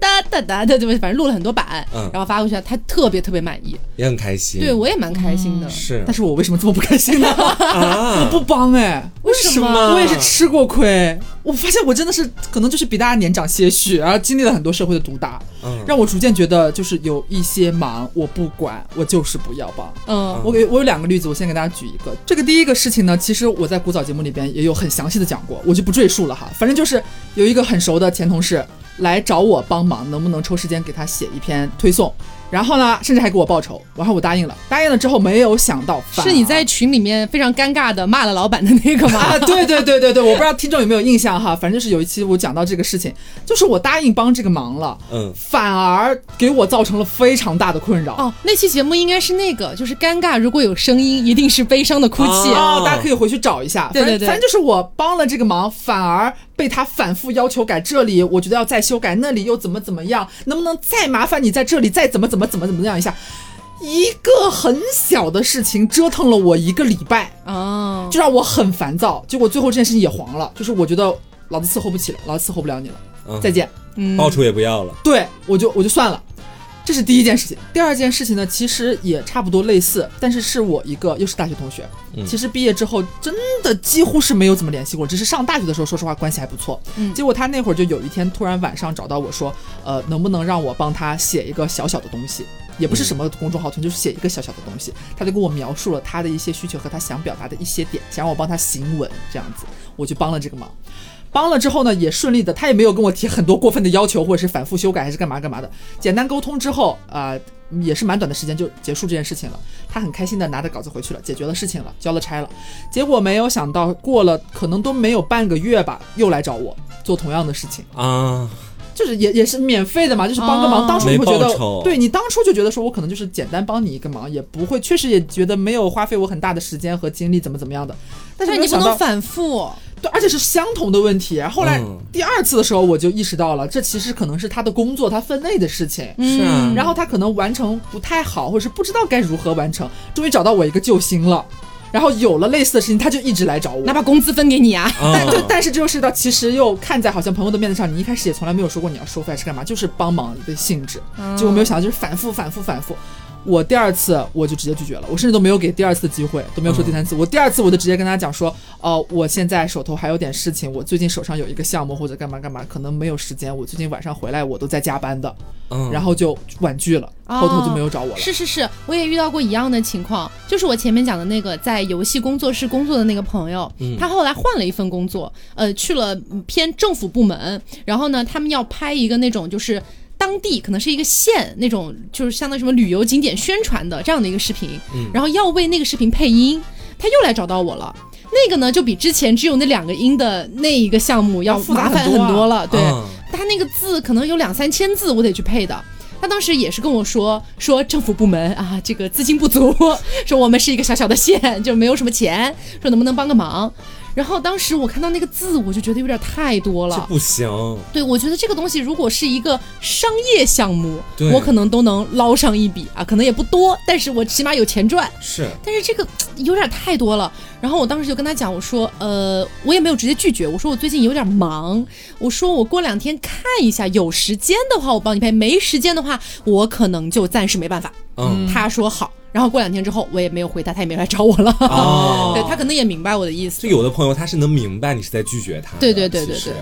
哒哒哒哒的，对反正录了很多版，嗯然后发过去，他特别特别满意，也很开心。对我也蛮开心的。是但是我为什么这么不开心呢？啊，不帮哎，为什么我也是吃过亏。我发现我真的是可能就是比大家年长些许，然后经历了很多社会的毒打，嗯让我逐渐觉得就是有一些忙我不管，我就是不要帮。嗯我给我有两个例子，我先给大家举一个。这个第一个事情呢，其实我在古早节目里边也有很详细的讲过，我就不赘述了哈。反正就是有一个很熟的前同事来找我帮忙，能不能抽时间给他写一篇推送，然后呢，甚至还给我报酬，然后我答应了，答应了之后没有想到，是你在群里面非常尴尬的骂了老板的那个吗？啊，对对对对对，我不知道听众有没有印象哈，反正就是有一期我讲到这个事情，就是我答应帮这个忙了，嗯，反而给我造成了非常大的困扰。哦，那期节目应该是那个，就是尴尬，如果有声音，一定是悲伤的哭泣。啊哦，大家可以回去找一下。对对对反正就是我帮了这个忙，反而被他反复要求改这里，我觉得要再修改，那里又怎么怎么样，能不能再麻烦你在这里再怎么怎么怎么怎么样一下？一个很小的事情折腾了我一个礼拜，啊，就让我很烦躁。结果最后这件事情也黄了，就是我觉得老子伺候不起了，老子伺候不了你了，嗯再见。嗯报酬也不要了。对我就我就算了。这是第一件事情，第二件事情呢，其实也差不多类似，但是是我一个又是大学同学，嗯其实毕业之后真的几乎是没有怎么联系过，只是上大学的时候，说实话关系还不错。嗯结果他那会儿就有一天突然晚上找到我说，呃，能不能让我帮他写一个小小的东西，也不是什么公众号推，就是写一个小小的东西。他就跟我描述了他的一些需求和他想表达的一些点，想让我帮他行文这样子，我就帮了这个忙。帮了之后呢，也顺利的，他也没有跟我提很多过分的要求，或者是反复修改还是干嘛干嘛的。简单沟通之后，啊、也是蛮短的时间就结束这件事情了。他很开心的拿着稿子回去了，解决了事情了，交了差了。结果没有想到，过了可能都没有半个月吧，又来找我做同样的事情，啊，就是也也是免费的嘛，就是帮个忙。哦当初你会觉得对你当初就觉得说我可能就是简单帮你一个忙，也不会，确实也觉得没有花费我很大的时间和精力，怎么怎么样的。但是你不能反复。对，而且是相同的问题。后来嗯第二次的时候，我就意识到了，这其实可能是他的工作，他分内的事情。是然后他可能完成不太好，或者是不知道该如何完成，终于找到我一个救星了。然后有了类似的事情，他就一直来找我。那把工资分给你啊！但对啊，但是这就是到其实又看在好像朋友的面子上，你一开始也从来没有说过你要收费还是干嘛，就是帮忙的性质。结果没有想到就是反复反复反复。我第二次我就直接拒绝了，我甚至都没有给第二次机会，都没有说第三次。我第二次我就直接跟他讲说，哦、我现在手头还有点事情，我最近手上有一个项目或者干嘛干嘛，可能没有时间。我最近晚上回来我都在加班的，嗯然后就婉拒了，哦后头就没有找我了。是是是，我也遇到过一样的情况，就是我前面讲的那个在游戏工作室工作的那个朋友，嗯他后来换了一份工作，呃，去了嗯偏政府部门，然后呢，他们要拍一个那种就是。当地可能是一个县那种，就是相当于什么旅游景点宣传的这样的一个视频，嗯然后要为那个视频配音，他又来找到我了。那个呢，就比之前只有那两个音的那一个项目要麻烦很多了。对，啊他那个字可能有两三千字，我得去配的。他当时也是跟我说，说政府部门啊，这个资金不足，说我们是一个小小的县，就没有什么钱，说能不能帮个忙。然后当时我看到那个字，我就觉得有点太多了这了。不行，对，我觉得这个东西如果是一个商业项目，我可能都能捞上一笔啊，可能也不多，但是我起码有钱赚。是但是这个有点太多了。然后我当时就跟他讲，我说，呃，我也没有直接拒绝，我说我最近有点忙，我说我过两天看一下，有时间的话我帮你配，没时间的话我可能就暂时没办法。嗯他说好，然后过两天之后我也没有回他，他也没来找我了。哦 对他可能也明白我的意思就。有的朋友他是能明白你是在拒绝他的，对对对对对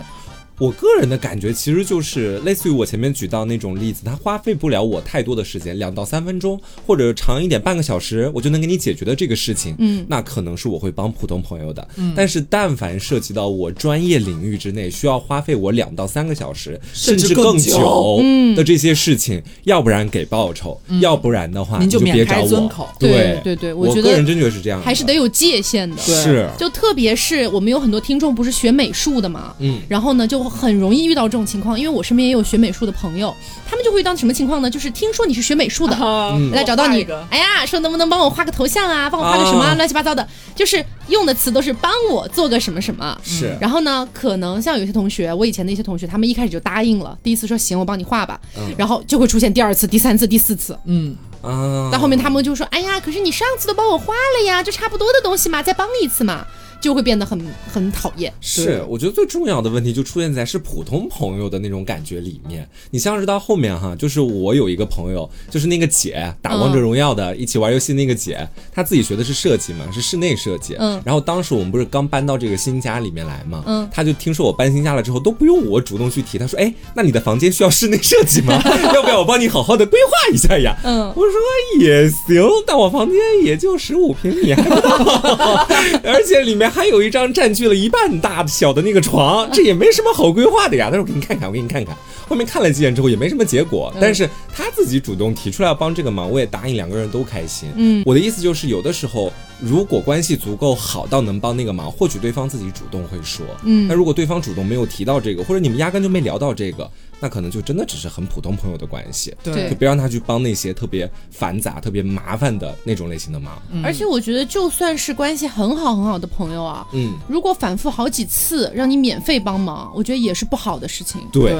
我个人的感觉其实就是类似于我前面举到那种例子，它花费不了我太多的时间，两到三分钟，或者长一点半个小时，我就能给你解决的这个事情，嗯。那可能是我会帮普通朋友的。嗯。但是但凡涉及到我专业领域之内，需要花费我两到三个小时，甚甚至更久嗯。的这些事情，要不然给报酬，要不然的话您就就别找我。对对对对我觉得我个人真觉得是这样，还是得有界限的。对是。就特别是我们有很多听众不是学美术的嘛，嗯。然后呢就很容易遇到这种情况，因为我身边也有学美术的朋友，他们就会遇到什么情况呢？就是听说你是学美术的，嗯。来找到你哎呀，说能不能帮我画个头像啊，帮我画个什么、啊？乱七八糟的，就是用的词都是帮我做个什么什么。是。然后呢，可能像有些同学，我以前的一些同学，他们一开始就答应了，第一次说行，我帮你画吧，嗯。然后就会出现第二次、第三次、第四次，嗯，啊，到后面他们就说，哎呀，可是你上次都帮我画了呀，就差不多的东西嘛，再帮一次嘛，就会变得很很讨厌。是，我觉得最重要的问题就出现在是普通朋友的那种感觉里面。你像是到后面哈，就是我有一个朋友，就是那个姐打王者荣耀的，一起玩游戏那个姐，她自己学的是设计嘛，是室内设计。嗯然后当时我们不是刚搬到这个新家里面来嘛，嗯她就听说我搬新家了之后，都不用我主动去提，她说，哎，那你的房间需要室内设计吗？要不要我帮你好好的规划一下呀？嗯我说也行，但我房间也就十五平米，还不到，而且里面还有一张占据了一半大小的那个床，这也没什么好规划的呀。他说：“我给你看看，我给你看看。”后面看了几眼之后也没什么结果，但是他自己主动提出来要帮这个忙，我也答应，两个人都开心。嗯，我的意思就是，有的时候如果关系足够好到能帮那个忙，或许对方自己主动会说。嗯那如果对方主动没有提到这个，或者你们压根就没聊到这个，那可能就真的只是很普通朋友的关系。对就别让他去帮那些特别繁杂、特别麻烦的那种类型的忙。而且我觉得，就算是关系很好很好的朋友啊，嗯，如果反复好几次让你免费帮忙，我觉得也是不好的事情。对，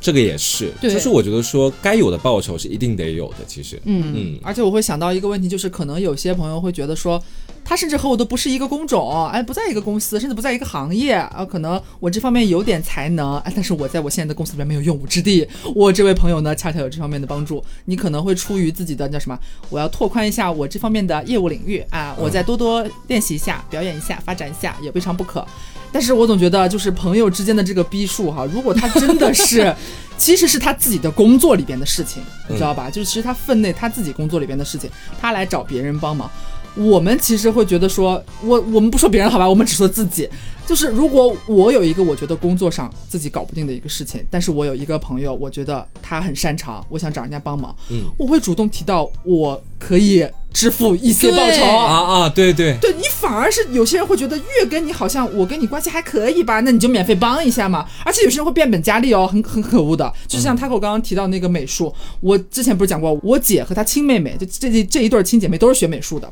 这个也是，对就是我觉得说该有的报酬是一定得有的，其实，嗯嗯，而且我会想到一个问题，就是可能有些朋友会觉得说，他甚至和我都不是一个工种，哎，不在一个公司，甚至不在一个行业啊，可能我这方面有点才能，哎，但是我在我现在的公司里面没有用武之地。我这位朋友呢，恰恰有这方面的帮助，你可能会出于自己的叫什么，我要拓宽一下我这方面的业务领域啊，我再多多练习一下，表演一下，发展一下，也未尝不可。但是我总觉得，就是朋友之间的这个逼数哈，如果他真的是，其实是他自己的工作里边的事情，你知道吧？就是其实他分内他自己工作里边的事情，他来找别人帮忙。我们其实会觉得说，我我们不说别人好吧，我们只说自己。就是如果我有一个我觉得工作上自己搞不定的一个事情，但是我有一个朋友，我觉得他很擅长，我想找人家帮忙，嗯我会主动提到我可以支付一些报酬啊啊，对对，对你反而是有些人会觉得越跟你好像我跟你关系还可以吧，那你就免费帮一下嘛。而且有些人会变本加厉哦，很很可恶的。就像他给我刚刚提到那个美术，我之前不是讲过，我姐和她亲妹妹，就这这这一对儿亲姐妹都是学美术的。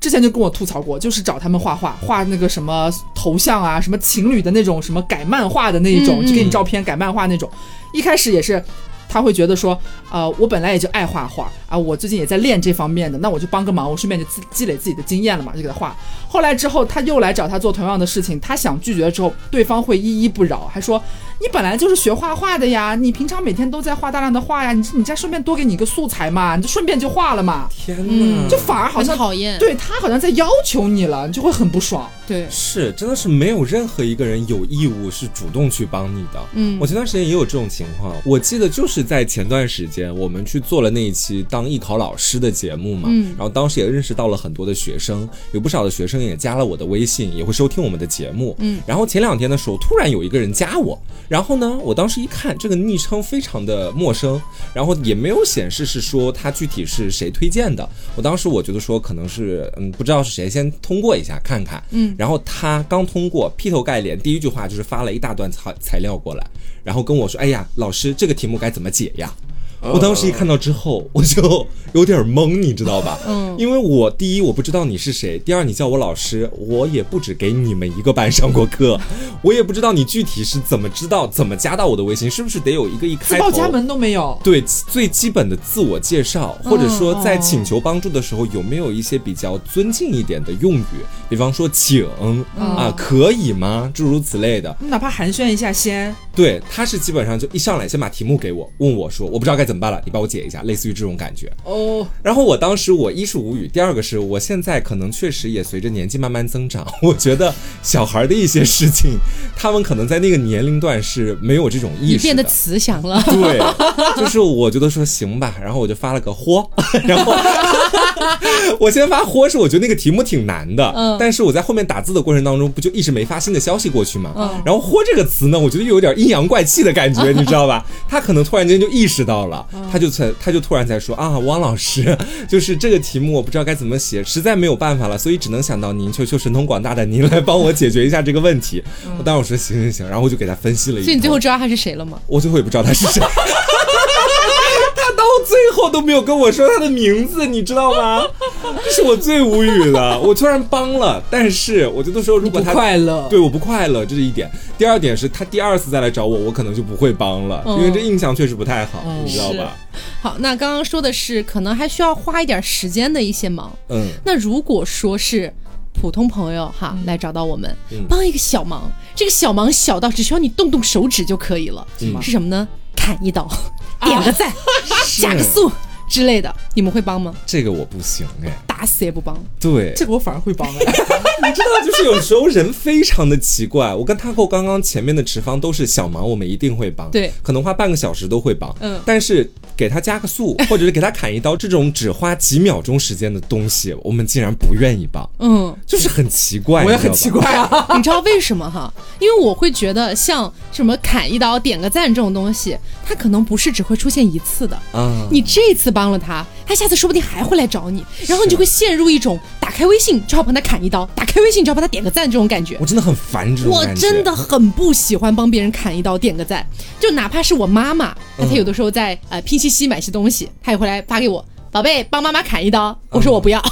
之前就跟我吐槽过，就是找他们画画，画那个什么头像啊，什么情侣的那种，什么改漫画的那一种，嗯嗯就给你照片改漫画那种。一开始也是。他会觉得说，呃，我本来也就爱画画啊，我最近也在练这方面的，那我就帮个忙，我顺便就积积累自己的经验了嘛，就给他画。后来之后，他又来找他做同样的事情，他想拒绝之后，对方会依依不饶，还说你本来就是学画画的呀，你平常每天都在画大量的画呀，你你再顺便多给你一个素材嘛，你就顺便就画了嘛，天哪，嗯就反而好像讨厌。对他好像在要求你了，你就会很不爽。对，是，真的是没有任何一个人有义务是主动去帮你的。嗯我前段时间也有这种情况，我记得就是在前段时间，我们去做了那一期当艺考老师的节目嘛，嗯然后当时也认识到了很多的学生，有不少的学生也加了我的微信，也会收听我们的节目。嗯，然后前两天的时候，突然有一个人加我，然后呢，我当时一看这个昵称非常的陌生，然后也没有显示是说他具体是谁推荐的，我当时我觉得说可能是嗯不知道是谁，先通过一下看看。嗯然后他刚通过，劈头盖脸第一句话就是发了一大段材材料过来，然后跟我说：“哎呀，老师，这个题目该怎么解呀？”我当时一看到之后，我就 有点懵，你知道吧？嗯因为我第一我不知道你是谁，第二你叫我老师，我也不止给你们一个班上过课，我也不知道你具体是怎么知道怎么加到我的微信，是不是得有一个一开报家门都没有，对最基本的自我介绍，或者说在哦请求帮助的时候，有没有一些比较尊敬一点的用语？比方说请啊，可以吗？诸如此类的。哪怕寒暄一下先。对，他是基本上就一上来先把题目给我，问我说我不知道该怎么办了，你帮我解一下，类似于这种感觉。哦，然后我当时我一是无语，第二个是我现在可能确实也随着年纪慢慢增长，我觉得小孩的一些事情，他们可能在那个年龄段是没有这种意识你变得慈祥了。对，就是我觉得说行吧，然后我就发了个豁，然后 我先发豁是我觉得那个题目挺难的，嗯但是我在后面打字的过程当中不就一直没发新的消息过去嘛，嗯然后豁这个词呢，我觉得又有点阴阳怪气的感觉，你知道吧？他可能突然间就意识到了，他就才他就突然在说啊，汪老师，就是这个题目我不知道该怎么写，实在没有办法了，所以只能想到您，求求神通广大的您来帮我解决一下这个问题。我当时我说行行行，然后我就给他分析了一下，所以你最后知道他是谁了吗？我最后也不知道他是谁。他到最后都没有跟我说他的名字，你知道吗？这是我最无语的。我虽然帮了，但是我觉得说，如果不他快乐。对我不快乐，这是一点。第二点是他第二次再来找我，我可能就不会帮了，嗯因为这印象确实不太好，嗯你知道吧？好，那刚刚说的是可能还需要花一点时间的一些忙。嗯，那如果说是普通朋友哈、来找到我们，嗯帮一个小忙，这个小忙小到只需要你动动手指就可以了，嗯是什么呢？砍一刀，点个赞，加个速之类的，你们会帮吗？这个我不行哎，打死也不帮。对，这个我反而会帮哎，你知道，就是有时候人非常的奇怪。我跟 Taco 刚刚前面的持方都是小忙，我们一定会帮，对可能花半个小时都会帮，嗯但是给他加个速，或者是给他砍一刀，这种只花几秒钟时间的东西，我们竟然不愿意帮，嗯，就是很奇怪，我也很奇怪啊。你知道为什么哈？因为我会觉得像什么砍一刀、点个赞这种东西，它可能不是只会出现一次的。嗯，你这次帮了他，他下次说不定还会来找你，然后你就会陷入一种打开微信就要帮他砍一刀，打开微信就要帮他点个赞这种感觉。我真的很烦这种我真的很不喜欢帮别人砍一刀、点个赞，就哪怕是我妈妈，她有的时候在呃拼夕夕买些东西，她也会来发给我，宝贝帮妈妈砍一刀。我说我不要，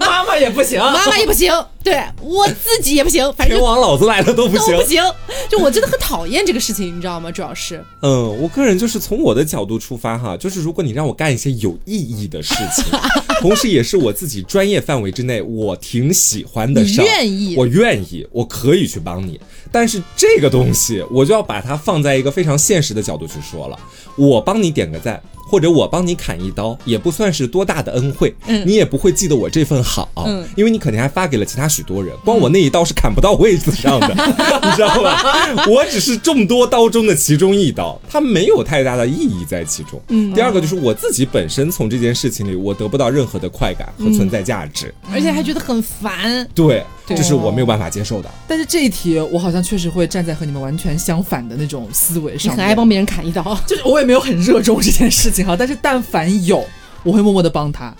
妈妈也不行，妈妈也不行，对我自己也不行，反正王老子来了都不行都不。行。就我真的很讨厌这个事情，你知道吗？主要是嗯，我个人就是从我的角度出发哈，就是如果你让我干一些有意义的事情，同时也是我自己专业范围之内我挺喜欢的事愿意我愿意，我可以去帮你。但是这个东西，我就要把它放在一个非常现实的角度去说了。我帮你点个赞，或者我帮你砍一刀，也不算是多大的恩惠，嗯。你也不会记得我这份好，嗯。因为你肯定还发给了其他许多人，光我那一刀是砍不到位子上的，你知道吧？我只是众多刀中的其中一刀，它没有太大的意义在其中。嗯。第二个就是我自己本身从这件事情里，我得不到任何的快感和存在价值，而且还觉得很烦。对这是我没有办法接受的。但是这一题我好像确实会站在和你们完全相反的那种思维上你。很爱帮别人砍一刀，就是我也没有很热衷这件事情哈，但是但凡有，我会默默的帮他。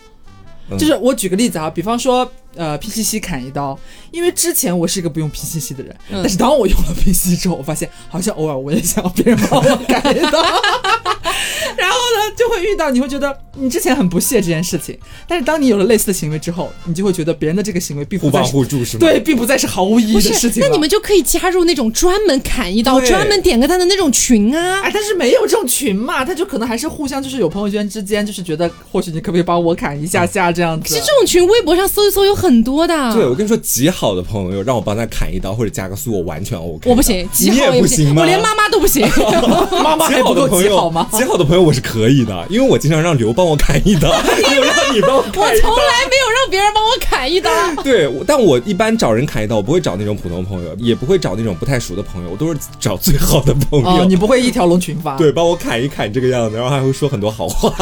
嗯就是我举个例子啊，比方说，呃，P C C 砍一刀，因为之前我是一个不用 P C C 的人，嗯但是当我用了 P C C 之后，我发现好像偶尔我也想要别人帮我砍一刀，然后呢，就会遇到你会觉得你之前很不屑这件事情，但是当你有了类似的行为之后，你就会觉得别人的这个行为并互帮不再是互助是吗？对，并不再是毫无意义的事？情。那你们就可以加入那种专门砍一刀、专门点个赞的那种群啊。哎，但是没有这种群嘛，他就可能还是互相就是有朋友圈之间，就是觉得或许你可不可以帮我砍一下下这样子。其实这种群，微博上搜一搜有很多的。对，我跟你说，极好的朋友让我帮他砍一刀或者加个速，我完全 OK。我不行，极你也好也，不行吗？我连妈妈都不行。妈妈极还不够好的朋友极好吗？极好的朋友我是可以的，因为我经常让刘帮我砍一刀，没有让你帮我我砍一刀。从来没有让别人帮我砍一刀。对，但我一般找人砍一刀，我不会找那种普通朋友，也不会找那种不太熟的朋友，我都是找最好的朋友。哦，你不会一条龙群发？对，帮我砍一砍这个样子，然后还会说很多好话。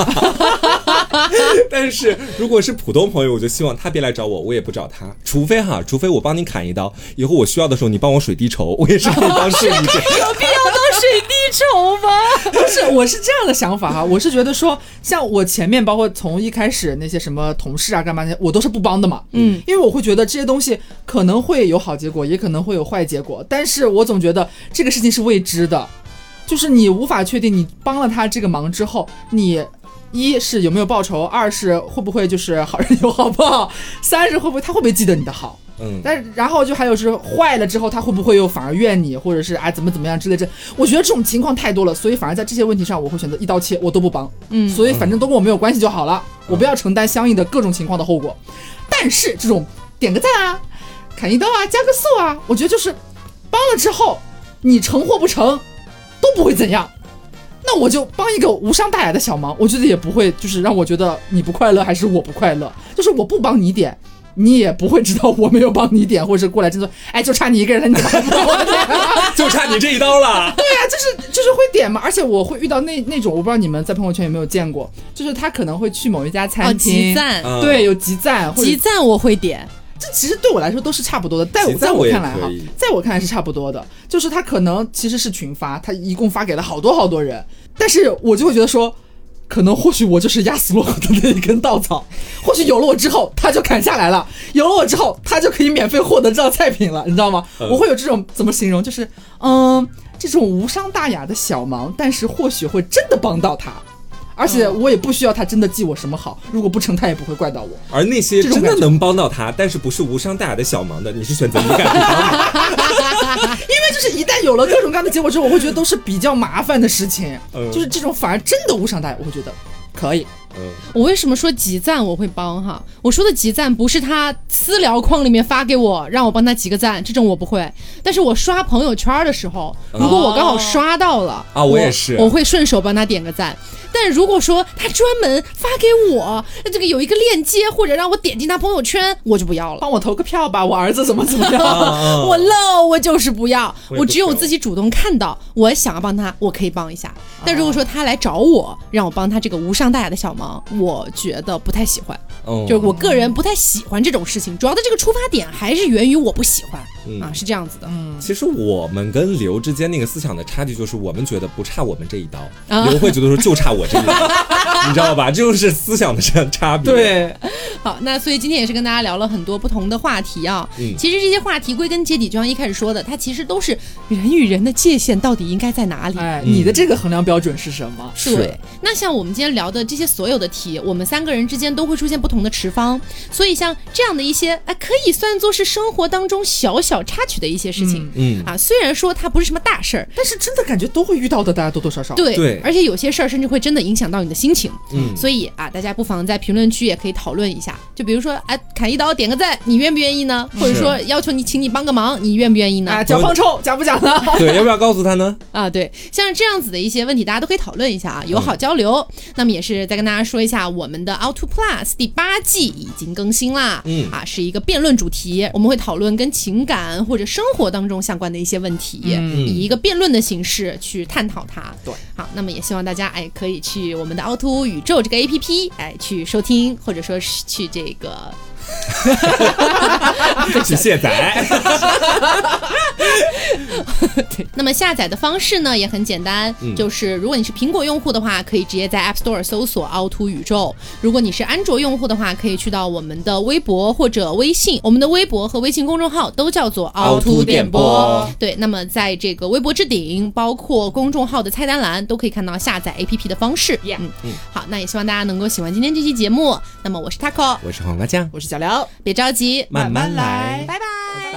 但是如果是普通朋友，我就希望他别来找我，我也不找他，除非哈，除非我帮你砍一刀，以后我需要的时候你帮我水滴筹，我也是可以当顺一点。有必要当水滴筹吗？不是，我是这样的想法哈，我是觉得说，像我前面包括从一开始那些什么同事啊干嘛那些，我都是不帮的嘛。嗯，因为我会觉得这些东西可能会有好结果，也可能会有坏结果，但是我总觉得这个事情是未知的，就是你无法确定你帮了他这个忙之后，你。一是有没有报仇，二是会不会就是好人有好报，三是会不会他会不会记得你的好，嗯，但是然后就还有是坏了之后，他会不会又反而怨你，或者是哎怎么怎么样之类这？我觉得这种情况太多了，所以反而在这些问题上，我会选择一刀切，我都不帮。嗯所以反正都跟我没有关系就好了，我不要承担相应的各种情况的后果。但是这种点个赞啊、砍一刀啊、加个速啊，我觉得就是帮了之后，你成或不成都不会怎样。那我就帮一个无伤大雅的小忙，我觉得也不会就是让我觉得你不快乐还是我不快乐，就是我不帮你点，你也不会知道我没有帮你点，或者是过来真的，哎，就差你一个人了，你怎么还不帮我点？就差你这一刀了。对呀、就是就是会点嘛，而且我会遇到那那种，我不知道你们在朋友圈有没有见过，就是他可能会去某一家哦，餐集厅，赞，嗯对，有集赞，集赞我会点。这其实对我来说都是差不多的，在我在我看来哈，在我看来是差不多的，就是他可能其实是群发，他一共发给了好多好多人，但是我就会觉得说。可能或许我就是压死骆驼的那一根稻草，或许有了我之后，他就砍下来了；有了我之后，他就可以免费获得这道菜品了，你知道吗？嗯我会有这种怎么形容？就是嗯，这种无伤大雅的小忙，但是或许会真的帮到他，而且我也不需要他真的记我什么好，如果不成，他也不会怪到我。而那些真的能帮到他，但是不是无伤大雅的小忙的，你是选择一概不帮的。因为就是一旦有了各种各样的结果之后，我会觉得都是比较麻烦的事情，嗯。就是这种反而真的无伤大雅，我会觉得。可以，嗯，我为什么说集赞我会帮哈？我说的集赞不是他私聊框里面发给我，让我帮他集个赞，这种我不会。但是我刷朋友圈的时候，如果我刚好刷到了啊我也是我会顺手帮他点个赞。但如果说他专门发给我这个有一个链接，或者让我点进他朋友圈，我就不要了。帮我投个票吧，我儿子怎么怎么样？啊我漏，我就是不要，我我只有自己主动看到，我想要帮他，我可以帮一下。但如果说他来找我，让我帮他这个无伤大雅的小忙，我觉得不太喜欢。嗯就是我个人不太喜欢这种事情，主要的这个出发点还是源于我不喜欢、嗯啊，是这样子的。嗯其实我们跟刘之间那个思想的差距，就是我们觉得不差我们这一刀，啊刘会觉得说就差我这一刀，你知道吧？这就是思想的差差别。，对，好，那所以今天也是跟大家聊了很多不同的话题啊。嗯其实这些话题归根结底，就像一开始说的，它其实都是人与人的界限到底应该在哪里。哎，嗯你的这个衡量标准是什么？是对，那像我们今天聊的这些所有的题，我们三个人之间都会出现不同的持方，所以像这样的一些，哎，可以算作是生活当中小小插曲的一些事情、嗯，啊。虽然说它不是什么大事儿，但是真的感觉都会遇到的，大家多多少少。对，对而且有些事儿甚至会真的影响到你的心情。嗯所以啊，大家不妨在评论区也可以讨论一下，就比如说，哎，砍一刀点个赞，你愿不愿意呢？或者说要求你请你帮个忙，你愿不愿意呢？啊，讲放臭讲不讲呢？对，要不要告诉他呢？啊，对，像这样子的一些问题，大家都可以讨论一下啊，友好交流。那么也是在跟大家说一下，我们的 Out to Plus 第八季已经更新啦，嗯。啊，是一个辩论主题，我们会讨论跟情感或者生活当中相关的一些问题，嗯。以一个辩论的形式去探讨它。对，好，那么也希望大家哎可以去我们的凹凸宇宙这个 APP 哎去收听，或者说是去这个 去卸载。那么下载的方式呢也很简单，嗯就是如果你是苹果用户的话，可以直接在 App Store 搜索“凹凸宇宙”；如果你是安卓用户的话，可以去到我们的微博或者微信，我们的微博和微信公众号都叫做“凹凸电波凹凸电”。对，那么在这个微博置顶，包括公众号的菜单栏，都可以看到下载 APP 的方式。Yeah 嗯好，那也希望大家能够喜欢今天这期节目。那么我是 Taco，我是黄瓜酱，我是小刘别着急慢慢来。拜拜。